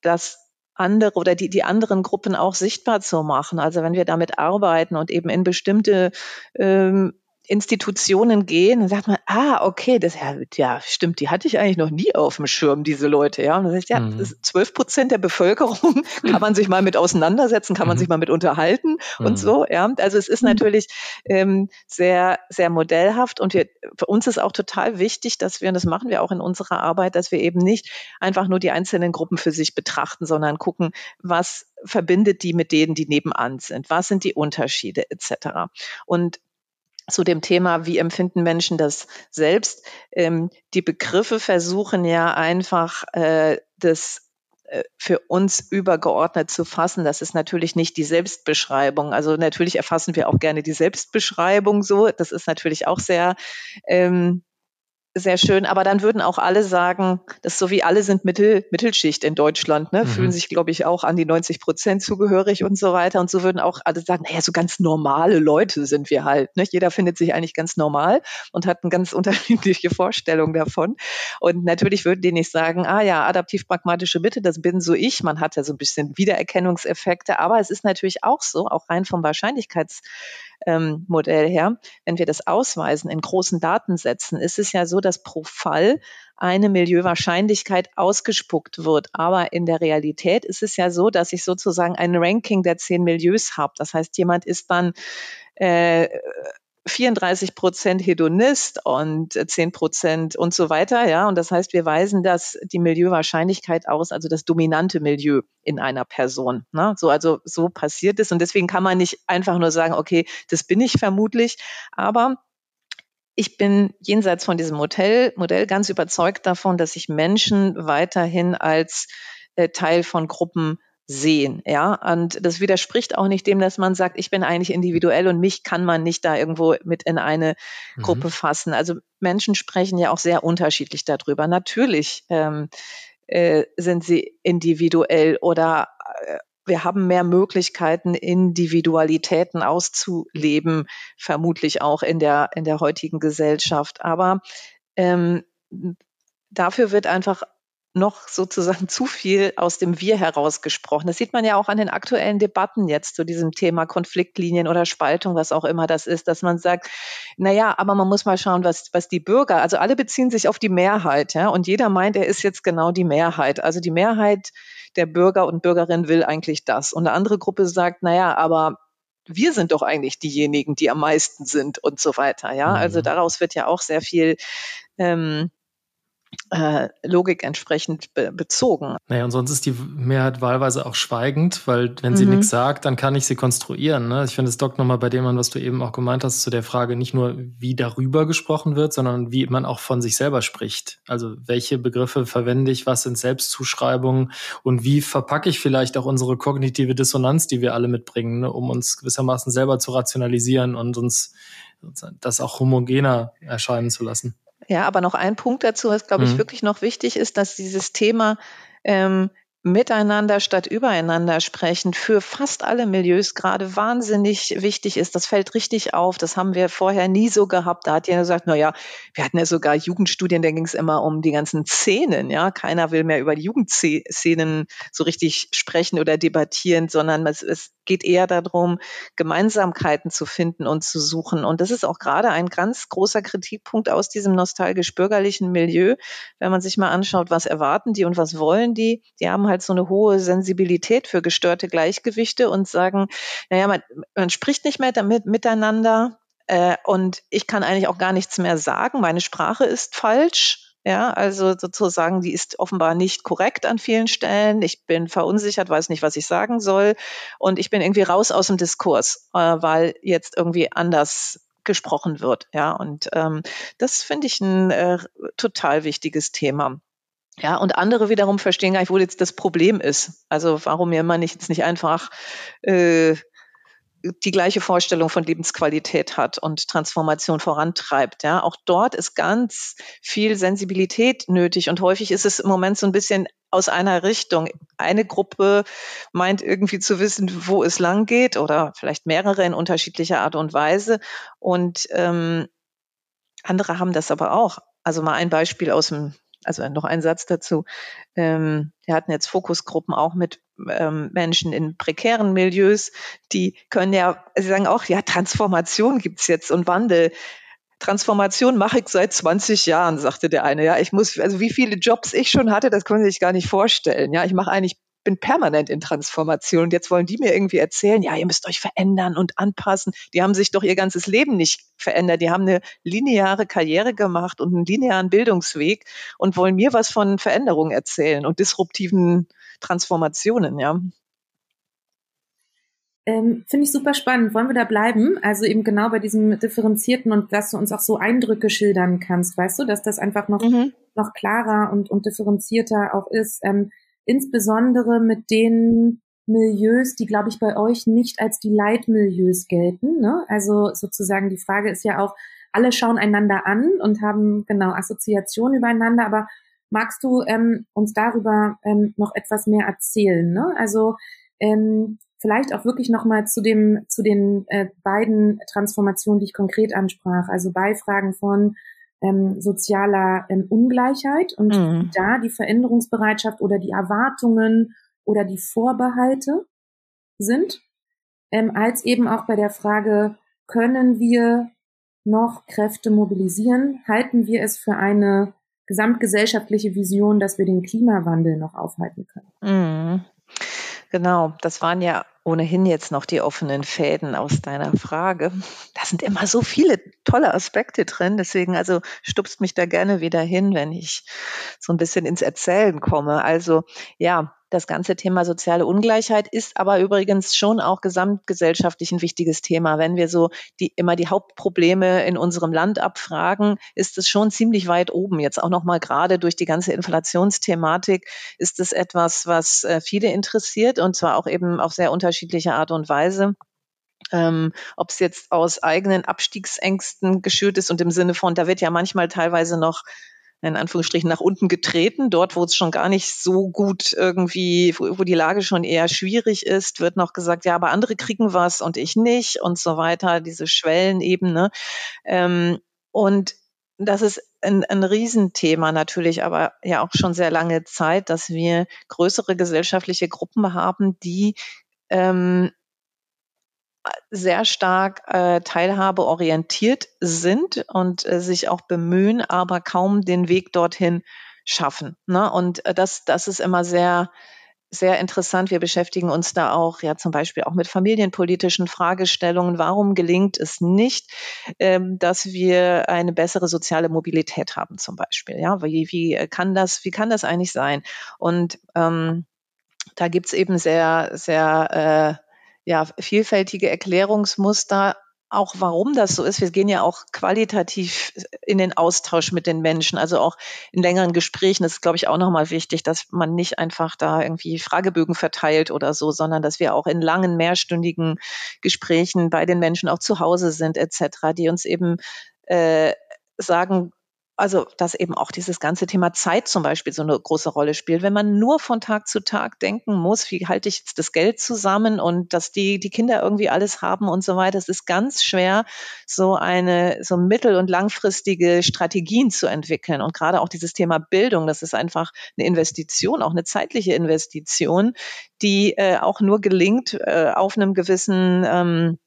dass andere oder die, die anderen Gruppen auch sichtbar zu machen. Also wenn wir damit arbeiten und eben in bestimmte ähm, Institutionen gehen, dann sagt man, ah, okay, das ja, ja, stimmt, die hatte ich eigentlich noch nie auf dem Schirm, diese Leute, ja. Und das heißt, ja, mhm. zwölf mhm. Prozent der Bevölkerung kann man sich mal mit auseinandersetzen, kann man mhm. sich mal mit unterhalten mhm. und so, ja. Also es ist mhm. natürlich ähm, sehr, sehr modellhaft und wir, für uns ist auch total wichtig, dass wir, und das machen wir auch in unserer Arbeit, dass wir eben nicht einfach nur die einzelnen Gruppen für sich betrachten, sondern gucken, was verbindet die mit denen, die nebenan sind? Was sind die Unterschiede etc. Und zu dem Thema, wie empfinden Menschen das selbst. Ähm, die Begriffe versuchen ja einfach äh, das äh, für uns übergeordnet zu fassen. Das ist natürlich nicht die Selbstbeschreibung. Also natürlich erfassen wir auch gerne die Selbstbeschreibung so. Das ist natürlich auch sehr ähm, sehr schön, aber dann würden auch alle sagen, das ist so wie alle sind Mittel, Mittelschicht in Deutschland, ne? Mhm. fühlen sich, glaube ich, auch an die 90 Prozent zugehörig und so weiter. Und so würden auch alle sagen, naja, so ganz normale Leute sind wir halt. Ne? Jeder findet sich eigentlich ganz normal und hat eine ganz unterschiedliche Vorstellung davon. Und natürlich würden die nicht sagen, ah ja, adaptiv-pragmatische Mitte, das bin so ich. Man hat ja so ein bisschen Wiedererkennungseffekte, aber es ist natürlich auch so, auch rein vom Wahrscheinlichkeits ähm, Modell her, wenn wir das ausweisen in großen Datensätzen, ist es ja so, dass pro Fall eine Milieuwahrscheinlichkeit ausgespuckt wird. Aber in der Realität ist es ja so, dass ich sozusagen ein Ranking der zehn Milieus habe. Das heißt, jemand ist dann äh, 34 Prozent Hedonist und 10 Prozent und so weiter. Ja, und das heißt, wir weisen das die Milieuwahrscheinlichkeit aus, also das dominante Milieu in einer Person. Ne? So, also so passiert es. Und deswegen kann man nicht einfach nur sagen, okay, das bin ich vermutlich. Aber ich bin jenseits von diesem Modell, Modell ganz überzeugt davon, dass sich Menschen weiterhin als äh, Teil von Gruppen sehen, ja. Und das widerspricht auch nicht dem, dass man sagt, ich bin eigentlich individuell und mich kann man nicht da irgendwo mit in eine mhm. Gruppe fassen. Also Menschen sprechen ja auch sehr unterschiedlich darüber. Natürlich ähm, äh, sind sie individuell oder äh, wir haben mehr Möglichkeiten, Individualitäten auszuleben, vermutlich auch in der, in der heutigen Gesellschaft. Aber ähm, dafür wird einfach noch sozusagen zu viel aus dem Wir heraus gesprochen. Das sieht man ja auch an den aktuellen Debatten jetzt zu diesem Thema Konfliktlinien oder Spaltung, was auch immer das ist, dass man sagt, na ja, aber man muss mal schauen, was, was die Bürger, also alle beziehen sich auf die Mehrheit, ja, und jeder meint, er ist jetzt genau die Mehrheit. Also die Mehrheit der Bürger und Bürgerinnen will eigentlich das. Und eine andere Gruppe sagt, na ja, aber wir sind doch eigentlich diejenigen, die am meisten sind und so weiter. Ja, also mhm. also daraus wird ja auch sehr viel ähm, äh, Logik entsprechend be bezogen. Naja, und sonst ist die Mehrheit wahlweise auch schweigend, weil wenn sie mhm. nichts sagt, dann kann ich sie konstruieren. Ne? Ich finde es dockt nochmal bei dem an, was du eben auch gemeint hast, zu der Frage nicht nur, wie darüber gesprochen wird, sondern wie man auch von sich selber spricht. Also welche Begriffe verwende ich, was sind Selbstzuschreibungen und wie verpacke ich vielleicht auch unsere kognitive Dissonanz, die wir alle mitbringen, ne? um uns gewissermaßen selber zu rationalisieren und uns das auch homogener erscheinen zu lassen. Ja, aber noch ein Punkt dazu, was glaube ich mhm. wirklich noch wichtig ist, dass dieses Thema ähm, miteinander statt übereinander sprechen für fast alle Milieus gerade wahnsinnig wichtig ist. Das fällt richtig auf. Das haben wir vorher nie so gehabt. Da hat jeder gesagt, na ja, wir hatten ja sogar Jugendstudien, da ging es immer um die ganzen Szenen. Ja, keiner will mehr über die Jugendszenen so richtig sprechen oder debattieren, sondern es, es geht eher darum, Gemeinsamkeiten zu finden und zu suchen. Und das ist auch gerade ein ganz großer Kritikpunkt aus diesem nostalgisch-bürgerlichen Milieu. Wenn man sich mal anschaut, was erwarten die und was wollen die? Die haben halt so eine hohe Sensibilität für gestörte Gleichgewichte und sagen, naja, man, man spricht nicht mehr damit miteinander. Äh, und ich kann eigentlich auch gar nichts mehr sagen. Meine Sprache ist falsch. Ja, also sozusagen, die ist offenbar nicht korrekt an vielen Stellen. Ich bin verunsichert, weiß nicht, was ich sagen soll. Und ich bin irgendwie raus aus dem Diskurs, äh, weil jetzt irgendwie anders gesprochen wird. Ja, und ähm, das finde ich ein äh, total wichtiges Thema. Ja, und andere wiederum verstehen gar nicht, wo jetzt das Problem ist. Also warum mir man nicht, jetzt nicht einfach äh, die gleiche Vorstellung von Lebensqualität hat und Transformation vorantreibt. Ja, auch dort ist ganz viel Sensibilität nötig und häufig ist es im Moment so ein bisschen aus einer Richtung. Eine Gruppe meint irgendwie zu wissen, wo es lang geht oder vielleicht mehrere in unterschiedlicher Art und Weise und ähm, andere haben das aber auch. Also mal ein Beispiel aus dem also noch ein Satz dazu. Ähm, wir hatten jetzt Fokusgruppen auch mit ähm, Menschen in prekären Milieus, die können ja, sie sagen auch, ja, Transformation gibt's jetzt und Wandel. Transformation mache ich seit 20 Jahren, sagte der eine. Ja, ich muss, also wie viele Jobs ich schon hatte, das können Sie sich gar nicht vorstellen. Ja, ich mache eigentlich bin permanent in Transformation und jetzt wollen die mir irgendwie erzählen, ja, ihr müsst euch verändern und anpassen. Die haben sich doch ihr ganzes Leben nicht verändert. Die haben eine lineare Karriere gemacht und einen linearen Bildungsweg und wollen mir was von Veränderungen erzählen und disruptiven Transformationen, ja. Ähm, Finde ich super spannend. Wollen wir da bleiben? Also eben genau bei diesem Differenzierten und dass du uns auch so Eindrücke schildern kannst, weißt du, dass das einfach noch, mhm. noch klarer und, und differenzierter auch ist. Ähm, insbesondere mit den Milieus, die, glaube ich, bei euch nicht als die Leitmilieus gelten. Ne? Also sozusagen die Frage ist ja auch, alle schauen einander an und haben genau Assoziationen übereinander, aber magst du ähm, uns darüber ähm, noch etwas mehr erzählen? Ne? Also ähm, vielleicht auch wirklich nochmal zu dem zu den äh, beiden Transformationen, die ich konkret ansprach, also Beifragen von ähm, sozialer ähm, Ungleichheit und mhm. da die Veränderungsbereitschaft oder die Erwartungen oder die Vorbehalte sind, ähm, als eben auch bei der Frage, können wir noch Kräfte mobilisieren? Halten wir es für eine gesamtgesellschaftliche Vision, dass wir den Klimawandel noch aufhalten können? Mhm. Genau, das waren ja ohnehin jetzt noch die offenen Fäden aus deiner Frage. Da sind immer so viele tolle Aspekte drin. Deswegen also stupst mich da gerne wieder hin, wenn ich so ein bisschen ins Erzählen komme. Also ja, das ganze Thema soziale Ungleichheit ist aber übrigens schon auch gesamtgesellschaftlich ein wichtiges Thema. Wenn wir so die, immer die Hauptprobleme in unserem Land abfragen, ist es schon ziemlich weit oben. Jetzt auch nochmal gerade durch die ganze Inflationsthematik ist es etwas, was äh, viele interessiert und zwar auch eben auf sehr unterschiedliche Art und Weise. Ähm, ob es jetzt aus eigenen Abstiegsängsten geschürt ist und im Sinne von, da wird ja manchmal teilweise noch in Anführungsstrichen nach unten getreten. Dort, wo es schon gar nicht so gut irgendwie, wo, die Lage schon eher schwierig ist, wird noch gesagt, ja, aber andere kriegen was und ich nicht und so weiter, diese Schwellenebene. Ähm, und das ist ein, ein Riesenthema natürlich, aber ja auch schon sehr lange Zeit, dass wir größere gesellschaftliche Gruppen haben, die ähm, sehr stark äh, teilhabeorientiert sind und äh, sich auch bemühen, aber kaum den Weg dorthin schaffen. Ne? Und äh, das, das ist immer sehr sehr interessant. Wir beschäftigen uns da auch ja zum Beispiel auch mit familienpolitischen Fragestellungen. Warum gelingt es nicht, ähm, dass wir eine bessere soziale Mobilität haben zum Beispiel? Ja, wie, wie kann das, wie kann das eigentlich sein? Und ähm, da gibt's eben sehr, sehr äh, ja, vielfältige Erklärungsmuster auch warum das so ist. Wir gehen ja auch qualitativ in den Austausch mit den Menschen, also auch in längeren Gesprächen. Das ist, glaube ich, auch nochmal wichtig, dass man nicht einfach da irgendwie Fragebögen verteilt oder so, sondern dass wir auch in langen, mehrstündigen Gesprächen bei den Menschen auch zu Hause sind, etc., die uns eben äh, sagen, also dass eben auch dieses ganze Thema Zeit zum Beispiel so eine große Rolle spielt. Wenn man nur von Tag zu Tag denken muss, wie halte ich jetzt das Geld zusammen und dass die, die Kinder irgendwie alles haben und so weiter, es ist ganz schwer, so eine, so mittel- und langfristige Strategien zu entwickeln. Und gerade auch dieses Thema Bildung, das ist einfach eine Investition, auch eine zeitliche Investition, die äh, auch nur gelingt äh, auf einem gewissen ähm,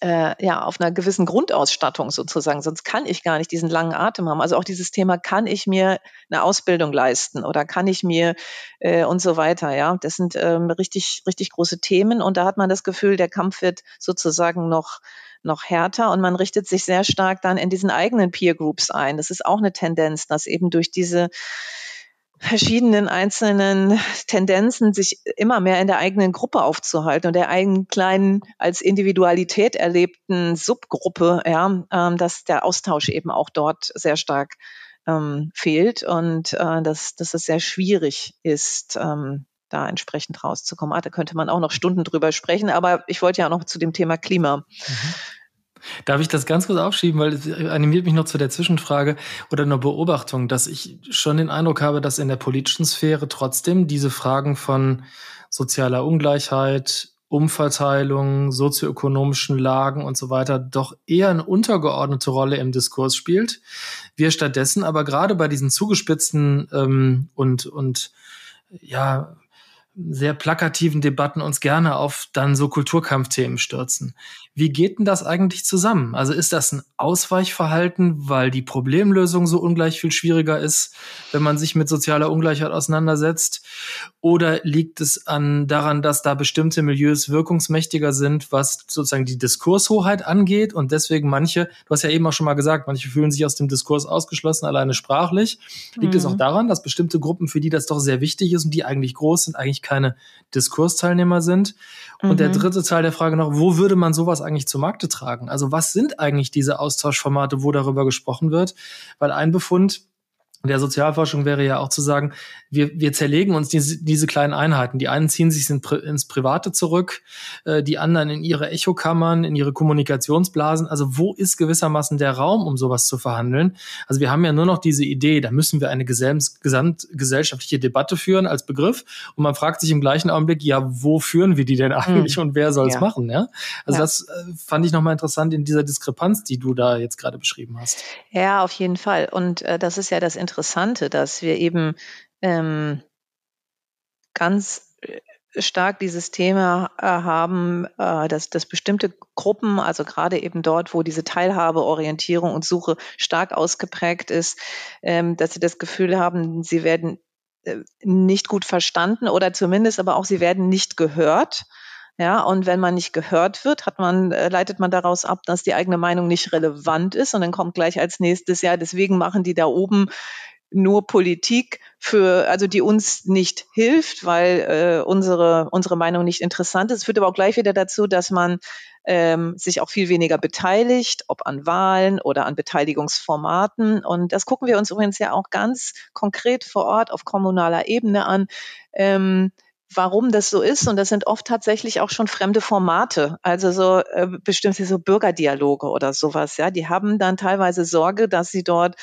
äh, ja, auf einer gewissen Grundausstattung sozusagen. Sonst kann ich gar nicht diesen langen Atem haben. Also auch dieses Thema, kann ich mir eine Ausbildung leisten oder kann ich mir äh, und so weiter. Ja, das sind ähm, richtig, richtig große Themen. Und da hat man das Gefühl, der Kampf wird sozusagen noch noch härter und man richtet sich sehr stark dann in diesen eigenen Peer Groups ein. Das ist auch eine Tendenz, dass eben durch diese verschiedenen einzelnen Tendenzen, sich immer mehr in der eigenen Gruppe aufzuhalten und der eigenen kleinen als Individualität erlebten Subgruppe, ja, ähm, dass der Austausch eben auch dort sehr stark ähm, fehlt und äh, dass, dass es sehr schwierig ist, ähm, da entsprechend rauszukommen. Ah, da könnte man auch noch Stunden drüber sprechen, aber ich wollte ja auch noch zu dem Thema Klima. Mhm. Darf ich das ganz kurz aufschieben, weil es animiert mich noch zu der Zwischenfrage oder einer Beobachtung, dass ich schon den Eindruck habe, dass in der politischen Sphäre trotzdem diese Fragen von sozialer Ungleichheit, Umverteilung, sozioökonomischen Lagen und so weiter doch eher eine untergeordnete Rolle im Diskurs spielt. Wir stattdessen aber gerade bei diesen zugespitzten ähm, und, und ja, sehr plakativen Debatten uns gerne auf dann so Kulturkampfthemen stürzen. Wie geht denn das eigentlich zusammen? Also ist das ein Ausweichverhalten, weil die Problemlösung so ungleich viel schwieriger ist, wenn man sich mit sozialer Ungleichheit auseinandersetzt? Oder liegt es an, daran, dass da bestimmte Milieus wirkungsmächtiger sind, was sozusagen die Diskurshoheit angeht und deswegen manche, du hast ja eben auch schon mal gesagt, manche fühlen sich aus dem Diskurs ausgeschlossen, alleine sprachlich. Liegt mhm. es auch daran, dass bestimmte Gruppen, für die das doch sehr wichtig ist und die eigentlich groß sind, eigentlich keine Diskursteilnehmer sind? Und mhm. der dritte Teil der Frage noch, wo würde man sowas eigentlich zu Markte tragen? Also was sind eigentlich diese Austauschformate, wo darüber gesprochen wird? Weil ein Befund, der Sozialforschung wäre ja auch zu sagen, wir, wir zerlegen uns diese, diese kleinen Einheiten. Die einen ziehen sich ins Private zurück, äh, die anderen in ihre Echokammern, in ihre Kommunikationsblasen. Also wo ist gewissermaßen der Raum, um sowas zu verhandeln? Also wir haben ja nur noch diese Idee, da müssen wir eine gesamtgesellschaftliche Debatte führen als Begriff. Und man fragt sich im gleichen Augenblick, ja, wo führen wir die denn eigentlich hm. und wer soll es ja. machen? Ja? Also ja. das äh, fand ich nochmal interessant in dieser Diskrepanz, die du da jetzt gerade beschrieben hast. Ja, auf jeden Fall. Und äh, das ist ja das Interessante, dass wir eben ähm, ganz äh, stark dieses Thema äh, haben, äh, dass, dass bestimmte Gruppen, also gerade eben dort, wo diese Teilhabeorientierung und Suche stark ausgeprägt ist, ähm, dass sie das Gefühl haben, sie werden äh, nicht gut verstanden oder zumindest aber auch sie werden nicht gehört. Ja, und wenn man nicht gehört wird, hat man, äh, leitet man daraus ab, dass die eigene Meinung nicht relevant ist. Und dann kommt gleich als nächstes, ja, deswegen machen die da oben nur Politik für, also die uns nicht hilft, weil äh, unsere, unsere Meinung nicht interessant ist. Es führt aber auch gleich wieder dazu, dass man ähm, sich auch viel weniger beteiligt, ob an Wahlen oder an Beteiligungsformaten. Und das gucken wir uns übrigens ja auch ganz konkret vor Ort auf kommunaler Ebene an. Ähm, warum das so ist. Und das sind oft tatsächlich auch schon fremde Formate, also so äh, bestimmte so Bürgerdialoge oder sowas. Ja, die haben dann teilweise Sorge, dass sie dort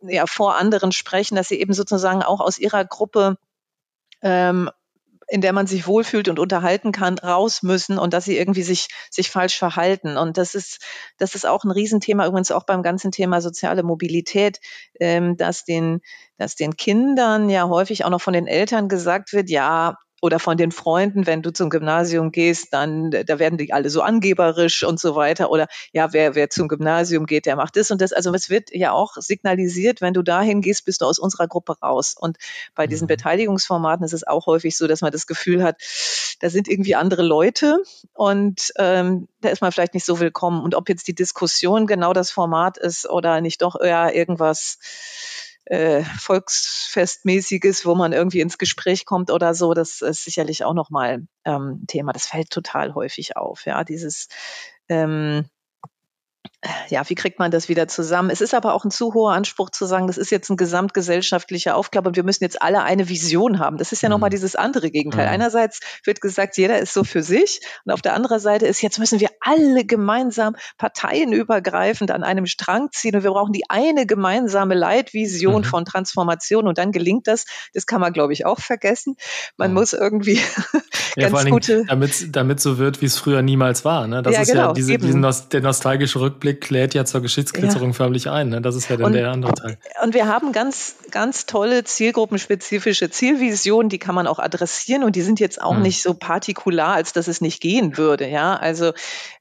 ja vor anderen sprechen, dass sie eben sozusagen auch aus ihrer Gruppe ähm, in der man sich wohlfühlt und unterhalten kann, raus müssen und dass sie irgendwie sich, sich falsch verhalten. Und das ist, das ist auch ein Riesenthema, übrigens auch beim ganzen Thema soziale Mobilität, ähm, dass den, dass den Kindern ja häufig auch noch von den Eltern gesagt wird, ja, oder von den Freunden, wenn du zum Gymnasium gehst, dann da werden die alle so angeberisch und so weiter. Oder ja, wer, wer zum Gymnasium geht, der macht das und das. Also es wird ja auch signalisiert, wenn du dahin gehst, bist du aus unserer Gruppe raus. Und bei diesen mhm. Beteiligungsformaten ist es auch häufig so, dass man das Gefühl hat, da sind irgendwie andere Leute und ähm, da ist man vielleicht nicht so willkommen. Und ob jetzt die Diskussion genau das Format ist oder nicht doch eher irgendwas äh, Volksfestmäßiges, wo man irgendwie ins Gespräch kommt oder so, das ist sicherlich auch nochmal ähm, Thema. Das fällt total häufig auf, ja, dieses ähm, ja, wie kriegt man das wieder zusammen? Es ist aber auch ein zu hoher Anspruch zu sagen, das ist jetzt ein gesamtgesellschaftlicher Aufgabe und wir müssen jetzt alle eine Vision haben. Das ist ja mhm. nochmal dieses andere Gegenteil. Mhm. Einerseits wird gesagt, jeder ist so für sich und auf der anderen Seite ist, jetzt müssen wir alle gemeinsam parteienübergreifend an einem Strang ziehen und wir brauchen die eine gemeinsame Leitvision mhm. von Transformation und dann gelingt das. Das kann man, glaube ich, auch vergessen. Man muss irgendwie ja, ganz gute... Damit, damit so wird, wie es früher niemals war. Ne? Das ja, ist genau, ja diese, diesen, der nostalgische Rückblick Lädt ja zur Geschichtskizerung ja. förmlich ein. Ne? Das ist ja dann und, der andere Teil. Und wir haben ganz, ganz tolle zielgruppenspezifische Zielvisionen, die kann man auch adressieren und die sind jetzt auch hm. nicht so partikular, als dass es nicht gehen würde. Ja, also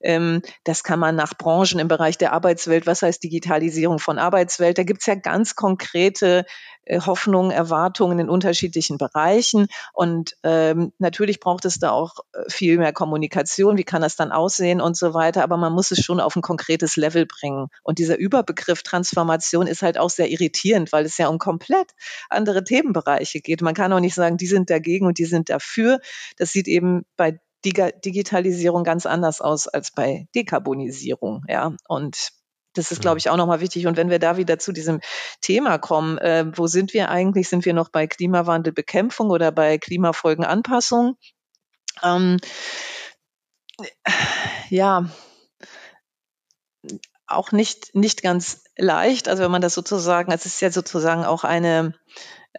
ähm, das kann man nach Branchen im Bereich der Arbeitswelt, was heißt Digitalisierung von Arbeitswelt, da gibt es ja ganz konkrete Hoffnungen, Erwartungen in unterschiedlichen Bereichen. Und ähm, natürlich braucht es da auch äh, viel mehr Kommunikation. Wie kann das dann aussehen und so weiter. Aber man muss es schon auf ein konkretes Level bringen. Und dieser Überbegriff Transformation ist halt auch sehr irritierend, weil es ja um komplett andere Themenbereiche geht. Man kann auch nicht sagen, die sind dagegen und die sind dafür. Das sieht eben bei Digitalisierung ganz anders aus als bei Dekarbonisierung. Ja, und das ist, glaube ich, auch nochmal wichtig. Und wenn wir da wieder zu diesem Thema kommen, äh, wo sind wir eigentlich? Sind wir noch bei Klimawandelbekämpfung oder bei Klimafolgenanpassung? Ähm, ja, auch nicht, nicht ganz leicht. Also wenn man das sozusagen, es ist ja sozusagen auch eine,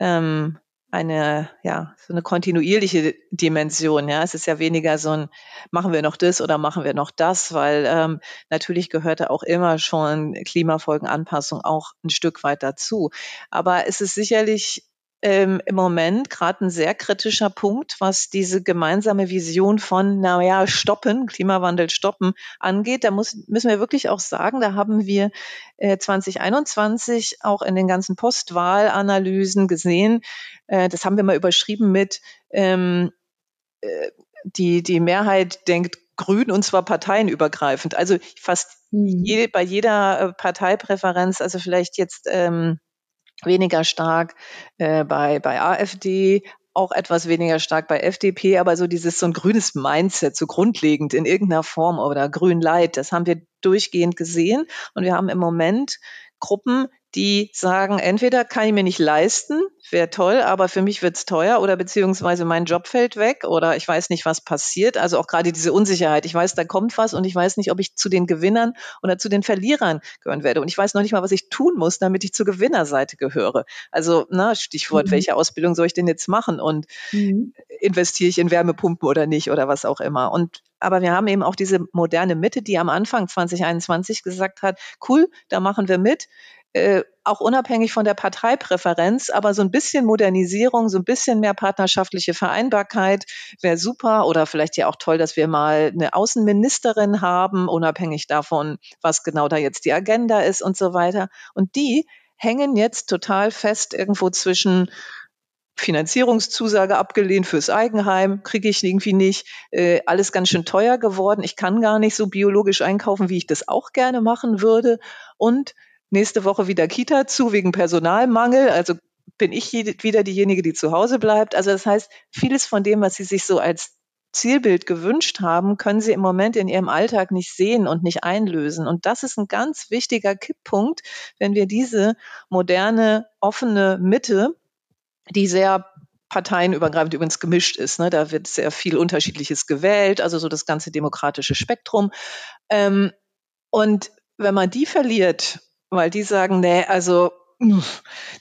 ähm, eine, ja, so eine kontinuierliche Dimension. Ja, es ist ja weniger so ein, machen wir noch das oder machen wir noch das, weil ähm, natürlich gehörte auch immer schon Klimafolgenanpassung auch ein Stück weit dazu. Aber es ist sicherlich ähm, im Moment gerade ein sehr kritischer Punkt, was diese gemeinsame Vision von, naja, stoppen, Klimawandel stoppen angeht. Da muss, müssen wir wirklich auch sagen, da haben wir äh, 2021 auch in den ganzen Postwahlanalysen gesehen, äh, das haben wir mal überschrieben mit, ähm, äh, die, die Mehrheit denkt grün und zwar parteienübergreifend. Also fast mhm. jede, bei jeder äh, Parteipräferenz, also vielleicht jetzt ähm, weniger stark äh, bei, bei AfD, auch etwas weniger stark bei FDP, aber so dieses so ein grünes Mindset, so grundlegend in irgendeiner Form oder grün Light, das haben wir durchgehend gesehen. Und wir haben im Moment Gruppen, die sagen, entweder kann ich mir nicht leisten, wäre toll, aber für mich wird's teuer oder beziehungsweise mein Job fällt weg oder ich weiß nicht, was passiert. Also auch gerade diese Unsicherheit. Ich weiß, da kommt was und ich weiß nicht, ob ich zu den Gewinnern oder zu den Verlierern gehören werde. Und ich weiß noch nicht mal, was ich tun muss, damit ich zur Gewinnerseite gehöre. Also, na, Stichwort, mhm. welche Ausbildung soll ich denn jetzt machen und mhm. investiere ich in Wärmepumpen oder nicht oder was auch immer. Und aber wir haben eben auch diese moderne Mitte, die am Anfang 2021 gesagt hat, cool, da machen wir mit äh, auch unabhängig von der Parteipräferenz, aber so ein bisschen Modernisierung, so ein bisschen mehr partnerschaftliche Vereinbarkeit wäre super oder vielleicht ja auch toll, dass wir mal eine Außenministerin haben, unabhängig davon, was genau da jetzt die Agenda ist und so weiter. Und die hängen jetzt total fest irgendwo zwischen Finanzierungszusage abgelehnt fürs Eigenheim, kriege ich irgendwie nicht. Äh, alles ganz schön teuer geworden. Ich kann gar nicht so biologisch einkaufen, wie ich das auch gerne machen würde. Und nächste Woche wieder Kita zu wegen Personalmangel. Also bin ich wieder diejenige, die zu Hause bleibt. Also das heißt, vieles von dem, was Sie sich so als Zielbild gewünscht haben, können Sie im Moment in Ihrem Alltag nicht sehen und nicht einlösen. Und das ist ein ganz wichtiger Kipppunkt, wenn wir diese moderne, offene Mitte, die sehr parteienübergreifend übrigens gemischt ist. Ne? Da wird sehr viel Unterschiedliches gewählt, also so das ganze demokratische Spektrum. Ähm, und wenn man die verliert, weil die sagen, nee, also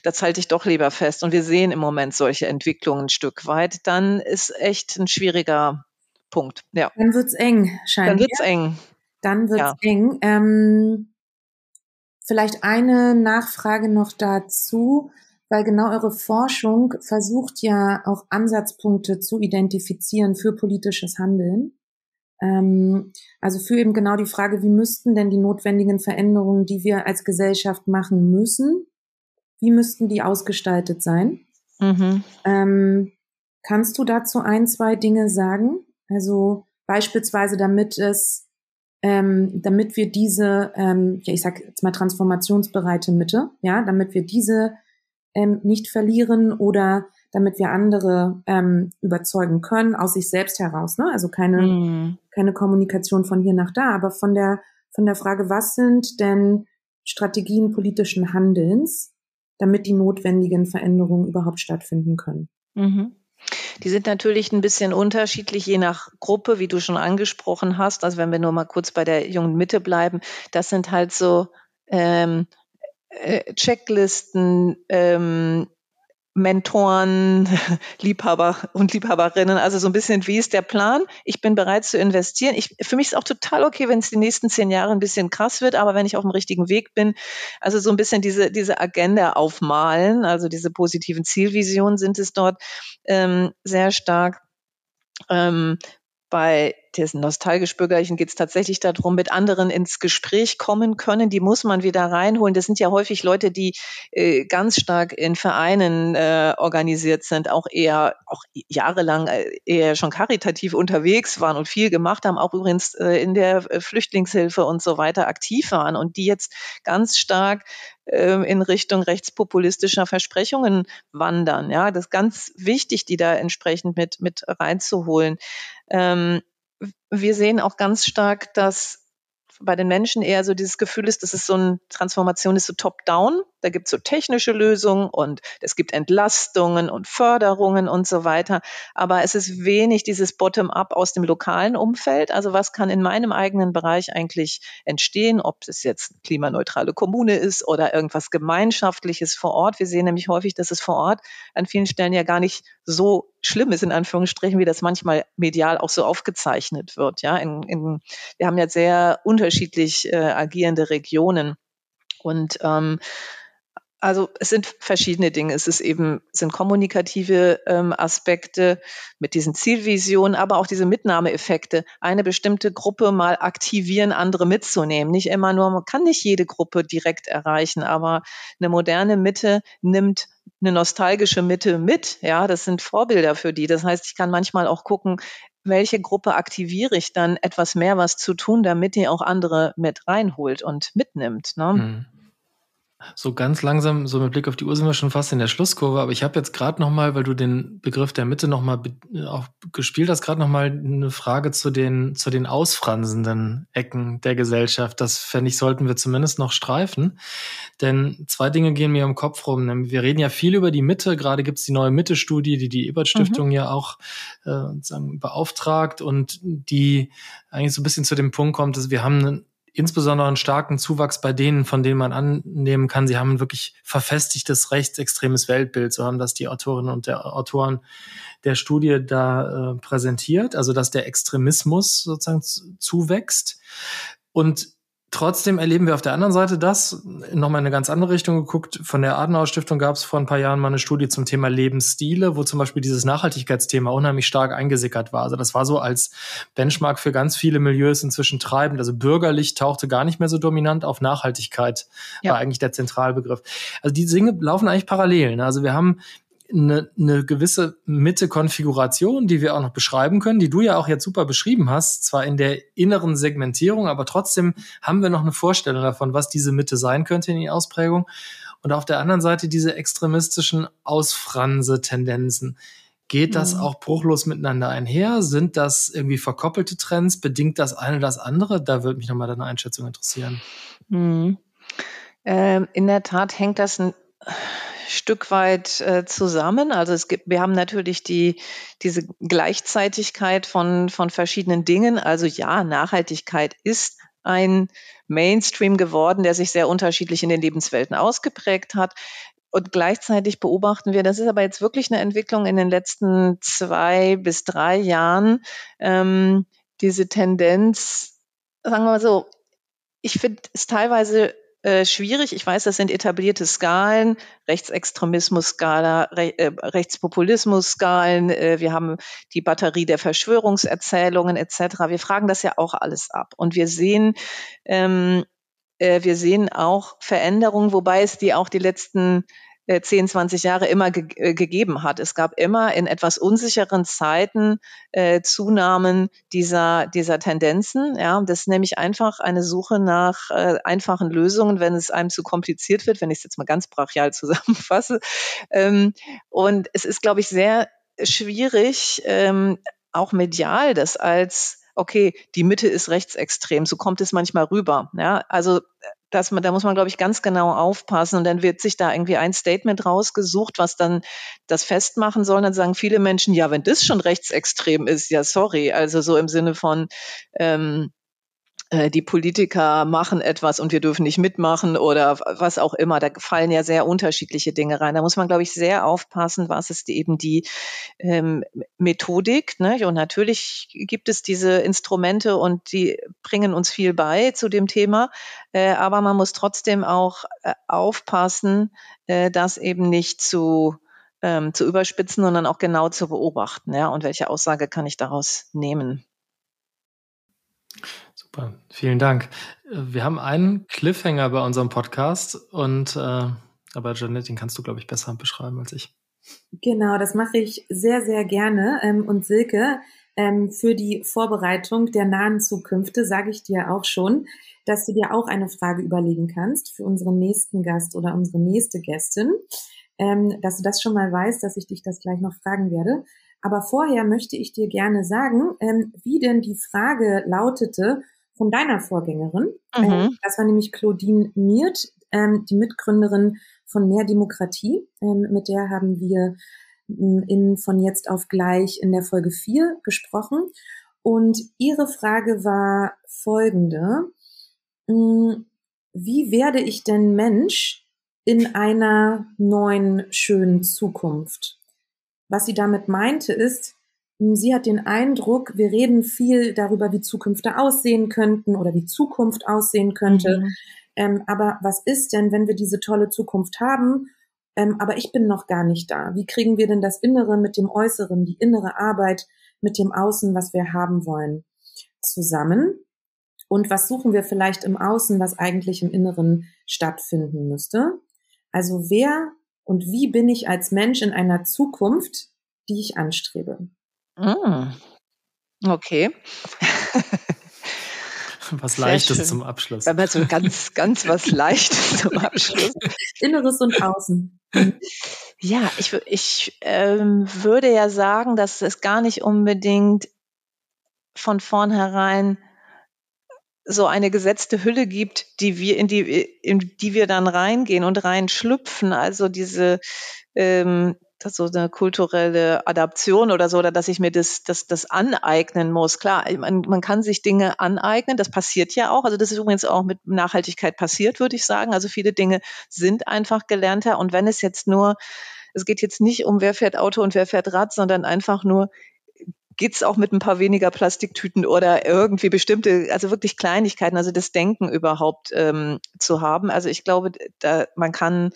das halte ich doch lieber fest. Und wir sehen im Moment solche Entwicklungen ein Stück weit. Dann ist echt ein schwieriger Punkt. Ja. Dann wird's eng, scheint. Dann wird's eng. Dann wird's ja. eng. Ähm, vielleicht eine Nachfrage noch dazu, weil genau eure Forschung versucht ja auch Ansatzpunkte zu identifizieren für politisches Handeln. Ähm, also für eben genau die Frage, wie müssten denn die notwendigen Veränderungen, die wir als Gesellschaft machen müssen, wie müssten die ausgestaltet sein? Mhm. Ähm, kannst du dazu ein, zwei Dinge sagen? Also beispielsweise, damit es, ähm, damit wir diese, ähm, ja, ich sag jetzt mal transformationsbereite Mitte, ja, damit wir diese ähm, nicht verlieren oder damit wir andere ähm, überzeugen können aus sich selbst heraus. Ne? Also keine, mhm. keine Kommunikation von hier nach da, aber von der, von der Frage, was sind denn Strategien politischen Handelns, damit die notwendigen Veränderungen überhaupt stattfinden können. Mhm. Die sind natürlich ein bisschen unterschiedlich, je nach Gruppe, wie du schon angesprochen hast. Also wenn wir nur mal kurz bei der jungen Mitte bleiben, das sind halt so ähm, äh, Checklisten, ähm, Mentoren, Liebhaber und Liebhaberinnen. Also so ein bisschen, wie ist der Plan? Ich bin bereit zu investieren. Ich, für mich ist auch total okay, wenn es die nächsten zehn Jahre ein bisschen krass wird, aber wenn ich auf dem richtigen Weg bin, also so ein bisschen diese, diese Agenda aufmalen, also diese positiven Zielvisionen sind es dort ähm, sehr stark. Ähm, bei diesen nostalgisch-bürgerlichen geht es tatsächlich darum, mit anderen ins Gespräch kommen können. Die muss man wieder reinholen. Das sind ja häufig Leute, die äh, ganz stark in Vereinen äh, organisiert sind, auch eher, auch jahrelang äh, eher schon karitativ unterwegs waren und viel gemacht haben, auch übrigens äh, in der äh, Flüchtlingshilfe und so weiter aktiv waren und die jetzt ganz stark ähm, in Richtung rechtspopulistischer Versprechungen wandern. Ja, das ist ganz wichtig, die da entsprechend mit, mit reinzuholen. Ähm, wir sehen auch ganz stark, dass bei den Menschen eher so dieses Gefühl ist, dass es so eine Transformation ist so top-down. Da gibt es so technische Lösungen und es gibt Entlastungen und Förderungen und so weiter. Aber es ist wenig dieses Bottom-up aus dem lokalen Umfeld. Also was kann in meinem eigenen Bereich eigentlich entstehen, ob es jetzt eine klimaneutrale Kommune ist oder irgendwas Gemeinschaftliches vor Ort. Wir sehen nämlich häufig, dass es vor Ort an vielen Stellen ja gar nicht so schlimm ist, in Anführungsstrichen, wie das manchmal medial auch so aufgezeichnet wird. Ja, in, in, wir haben ja sehr unterschiedlich äh, agierende Regionen. Und ähm, also es sind verschiedene Dinge. Es ist eben sind kommunikative ähm, Aspekte mit diesen Zielvisionen, aber auch diese Mitnahmeeffekte. Eine bestimmte Gruppe mal aktivieren, andere mitzunehmen. Nicht immer nur, man kann nicht jede Gruppe direkt erreichen, aber eine moderne Mitte nimmt eine nostalgische Mitte mit. Ja, das sind Vorbilder für die. Das heißt, ich kann manchmal auch gucken, welche Gruppe aktiviere ich dann etwas mehr was zu tun, damit die auch andere mit reinholt und mitnimmt. Ne? Mhm. So ganz langsam, so mit Blick auf die Uhr sind wir schon fast in der Schlusskurve, aber ich habe jetzt gerade noch mal, weil du den Begriff der Mitte noch mal auch gespielt hast, gerade noch mal eine Frage zu den zu den ausfransenden Ecken der Gesellschaft. Das fände ich, sollten wir zumindest noch streifen, denn zwei Dinge gehen mir im Kopf rum. Wir reden ja viel über die Mitte. Gerade gibt es die neue Mitte-Studie, die die Ebert-Stiftung mhm. ja auch äh, sagen, beauftragt und die eigentlich so ein bisschen zu dem Punkt kommt, dass wir haben insbesondere einen starken Zuwachs bei denen, von denen man annehmen kann, sie haben ein wirklich verfestigtes rechtsextremes Weltbild. So haben das die Autorinnen und der Autoren der Studie da äh, präsentiert, also dass der Extremismus sozusagen zuwächst. Und Trotzdem erleben wir auf der anderen Seite das, nochmal in eine ganz andere Richtung geguckt. Von der Adenauer Stiftung gab es vor ein paar Jahren mal eine Studie zum Thema Lebensstile, wo zum Beispiel dieses Nachhaltigkeitsthema unheimlich stark eingesickert war. Also das war so als Benchmark für ganz viele Milieus inzwischen treibend. Also bürgerlich tauchte gar nicht mehr so dominant auf Nachhaltigkeit, ja. war eigentlich der Zentralbegriff. Also die Dinge laufen eigentlich parallel. Ne? Also wir haben eine, eine gewisse Mitte-Konfiguration, die wir auch noch beschreiben können, die du ja auch jetzt super beschrieben hast, zwar in der inneren Segmentierung, aber trotzdem haben wir noch eine Vorstellung davon, was diese Mitte sein könnte in ihrer Ausprägung. Und auf der anderen Seite diese extremistischen Ausfranse-Tendenzen. Geht das mhm. auch bruchlos miteinander einher? Sind das irgendwie verkoppelte Trends? Bedingt das eine das andere? Da würde mich nochmal deine Einschätzung interessieren. Mhm. Ähm, in der Tat hängt das ein Stück weit äh, zusammen. Also es gibt, wir haben natürlich die, diese Gleichzeitigkeit von, von verschiedenen Dingen. Also ja, Nachhaltigkeit ist ein Mainstream geworden, der sich sehr unterschiedlich in den Lebenswelten ausgeprägt hat. Und gleichzeitig beobachten wir, das ist aber jetzt wirklich eine Entwicklung in den letzten zwei bis drei Jahren, ähm, diese Tendenz, sagen wir mal so, ich finde es teilweise äh, schwierig. Ich weiß, das sind etablierte Skalen, Rechtsextremismus-Skala, Re äh, Rechtspopulismus-Skalen. Äh, wir haben die Batterie der Verschwörungserzählungen etc. Wir fragen das ja auch alles ab. Und wir sehen, ähm, äh, wir sehen auch Veränderungen, wobei es die auch die letzten 10, äh, 20 Jahre immer ge äh, gegeben hat. Es gab immer in etwas unsicheren Zeiten äh, Zunahmen dieser, dieser Tendenzen. Ja, das ist nämlich einfach eine Suche nach äh, einfachen Lösungen, wenn es einem zu kompliziert wird, wenn ich es jetzt mal ganz brachial zusammenfasse. Ähm, und es ist, glaube ich, sehr schwierig, ähm, auch medial das als okay, die Mitte ist rechtsextrem, so kommt es manchmal rüber. Ja, also dass man, da muss man, glaube ich, ganz genau aufpassen. Und dann wird sich da irgendwie ein Statement rausgesucht, was dann das festmachen soll. dann sagen viele Menschen, ja, wenn das schon rechtsextrem ist, ja, sorry. Also so im Sinne von, ähm, äh, die Politiker machen etwas und wir dürfen nicht mitmachen oder was auch immer. Da fallen ja sehr unterschiedliche Dinge rein. Da muss man, glaube ich, sehr aufpassen, was ist eben die ähm, Methodik. Ne? Und natürlich gibt es diese Instrumente und die bringen uns viel bei zu dem Thema. Äh, aber man muss trotzdem auch äh, aufpassen, äh, das eben nicht zu ähm, zu überspitzen, sondern auch genau zu beobachten. Ja? Und welche Aussage kann ich daraus nehmen? Super, vielen Dank. Wir haben einen Cliffhanger bei unserem Podcast und äh, aber Janet, den kannst du, glaube ich, besser beschreiben als ich. Genau, das mache ich sehr, sehr gerne. Ähm, und Silke, ähm, für die Vorbereitung der nahen Zukünfte sage ich dir auch schon, dass du dir auch eine Frage überlegen kannst für unseren nächsten Gast oder unsere nächste Gästin. Ähm, dass du das schon mal weißt, dass ich dich das gleich noch fragen werde. Aber vorher möchte ich dir gerne sagen, ähm, wie denn die Frage lautete, von deiner Vorgängerin. Mhm. Ähm, das war nämlich Claudine Miert, ähm, die Mitgründerin von Mehr Demokratie. Ähm, mit der haben wir ähm, in von jetzt auf gleich in der Folge 4 gesprochen. Und ihre Frage war folgende. Ähm, wie werde ich denn Mensch in einer neuen, schönen Zukunft? Was sie damit meinte ist, Sie hat den Eindruck, wir reden viel darüber, wie Zukünfte aussehen könnten oder wie Zukunft aussehen könnte. Mhm. Ähm, aber was ist denn, wenn wir diese tolle Zukunft haben, ähm, aber ich bin noch gar nicht da? Wie kriegen wir denn das Innere mit dem Äußeren, die innere Arbeit mit dem Außen, was wir haben wollen, zusammen? Und was suchen wir vielleicht im Außen, was eigentlich im Inneren stattfinden müsste? Also wer und wie bin ich als Mensch in einer Zukunft, die ich anstrebe? Mm. Okay. Was Leichtes zum Abschluss. Aber so ganz, ganz was Leichtes zum Abschluss. Inneres und Außen. Ja, ich, ich ähm, würde ja sagen, dass es gar nicht unbedingt von vornherein so eine gesetzte Hülle gibt, die wir in die in die wir dann reingehen und reinschlüpfen. Also diese ähm, so eine kulturelle Adaption oder so, oder dass ich mir das, das, das aneignen muss. Klar, man, man kann sich Dinge aneignen, das passiert ja auch. Also das ist übrigens auch mit Nachhaltigkeit passiert, würde ich sagen. Also viele Dinge sind einfach gelernter. Und wenn es jetzt nur, es geht jetzt nicht um wer fährt Auto und wer fährt Rad, sondern einfach nur, geht's auch mit ein paar weniger Plastiktüten oder irgendwie bestimmte, also wirklich Kleinigkeiten, also das Denken überhaupt ähm, zu haben. Also ich glaube, da man kann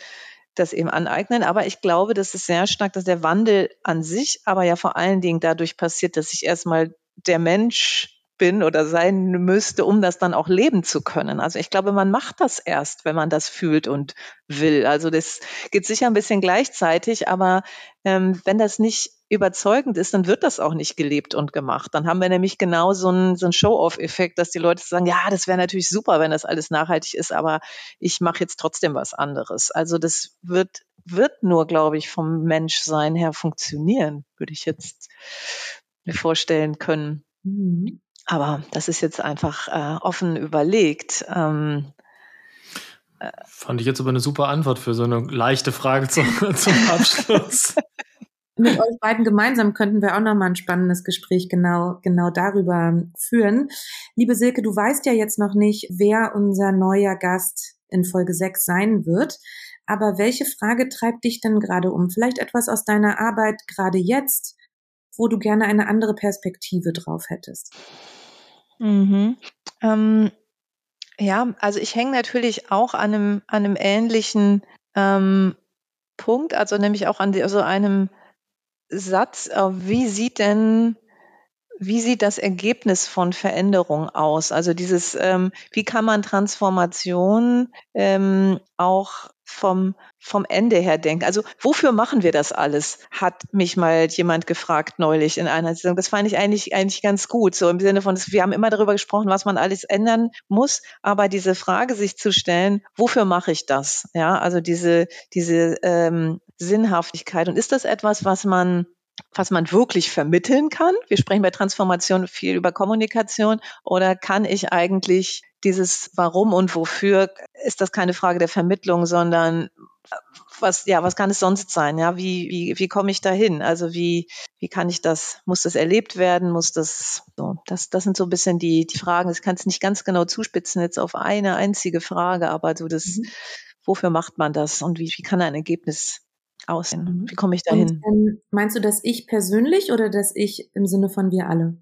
das eben aneignen. Aber ich glaube, das ist sehr stark, dass der Wandel an sich, aber ja vor allen Dingen dadurch passiert, dass ich erstmal der Mensch bin oder sein müsste, um das dann auch leben zu können. Also ich glaube, man macht das erst, wenn man das fühlt und will. Also das geht sicher ein bisschen gleichzeitig, aber ähm, wenn das nicht überzeugend ist, dann wird das auch nicht gelebt und gemacht. Dann haben wir nämlich genau so einen, so einen Show-off-Effekt, dass die Leute sagen, ja, das wäre natürlich super, wenn das alles nachhaltig ist, aber ich mache jetzt trotzdem was anderes. Also das wird, wird nur, glaube ich, vom Menschsein her funktionieren, würde ich jetzt mir vorstellen können. Mhm. Aber das ist jetzt einfach äh, offen überlegt. Ähm, Fand ich jetzt aber eine super Antwort für so eine leichte Frage zum, zum Abschluss. mit euch beiden gemeinsam könnten wir auch noch mal ein spannendes Gespräch genau, genau darüber führen. Liebe Silke, du weißt ja jetzt noch nicht, wer unser neuer Gast in Folge 6 sein wird. Aber welche Frage treibt dich denn gerade um? Vielleicht etwas aus deiner Arbeit gerade jetzt, wo du gerne eine andere Perspektive drauf hättest? Mhm. Ähm, ja, also ich hänge natürlich auch an einem, an einem ähnlichen ähm, Punkt, also nämlich auch an die, also einem Satz, äh, wie sieht denn wie sieht das Ergebnis von Veränderung aus? Also dieses, ähm, wie kann man Transformation ähm, auch vom, vom Ende her denken. Also wofür machen wir das alles? Hat mich mal jemand gefragt neulich in einer Sitzung. Das fand ich eigentlich, eigentlich ganz gut. So im Sinne von, wir haben immer darüber gesprochen, was man alles ändern muss. Aber diese Frage sich zu stellen, wofür mache ich das? Ja, also diese, diese ähm, Sinnhaftigkeit. Und ist das etwas, was man was man wirklich vermitteln kann. Wir sprechen bei Transformation viel über Kommunikation oder kann ich eigentlich dieses Warum und Wofür ist das keine Frage der Vermittlung, sondern was, ja, was kann es sonst sein? Ja, wie, wie, wie komme ich dahin? Also wie, wie kann ich das, muss das erlebt werden? Muss das, so, das, das sind so ein bisschen die, die Fragen. Ich kann es nicht ganz genau zuspitzen jetzt auf eine einzige Frage, aber so das, mhm. wofür macht man das und wie, wie kann ein Ergebnis aussehen? Mhm. Wie komme ich dahin? Und, ähm, meinst du das ich persönlich oder das ich im Sinne von wir alle?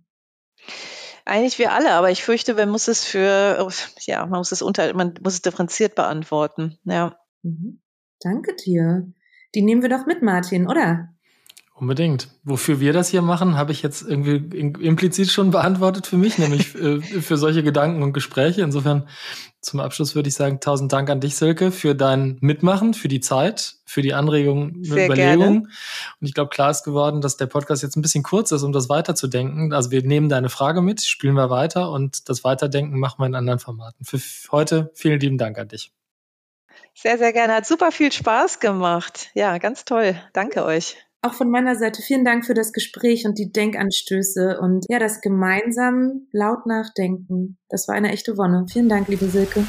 Eigentlich wir alle, aber ich fürchte, man muss es für, ja, man muss es unter, man muss es differenziert beantworten, ja. Mhm. Danke dir. Die nehmen wir doch mit, Martin, oder? Unbedingt. Wofür wir das hier machen, habe ich jetzt irgendwie implizit schon beantwortet für mich, nämlich äh, für solche Gedanken und Gespräche. Insofern zum Abschluss würde ich sagen, tausend Dank an dich, Silke, für dein Mitmachen, für die Zeit, für die Anregungen, Überlegungen. Gerne. Und ich glaube, klar ist geworden, dass der Podcast jetzt ein bisschen kurz ist, um das weiterzudenken. Also wir nehmen deine Frage mit, spielen wir weiter und das Weiterdenken machen wir in anderen Formaten. Für heute vielen lieben Dank an dich. Sehr, sehr gerne. Hat super viel Spaß gemacht. Ja, ganz toll. Danke euch. Auch von meiner Seite vielen Dank für das Gespräch und die Denkanstöße und ja, das gemeinsam laut nachdenken. Das war eine echte Wonne. Vielen Dank, liebe Silke.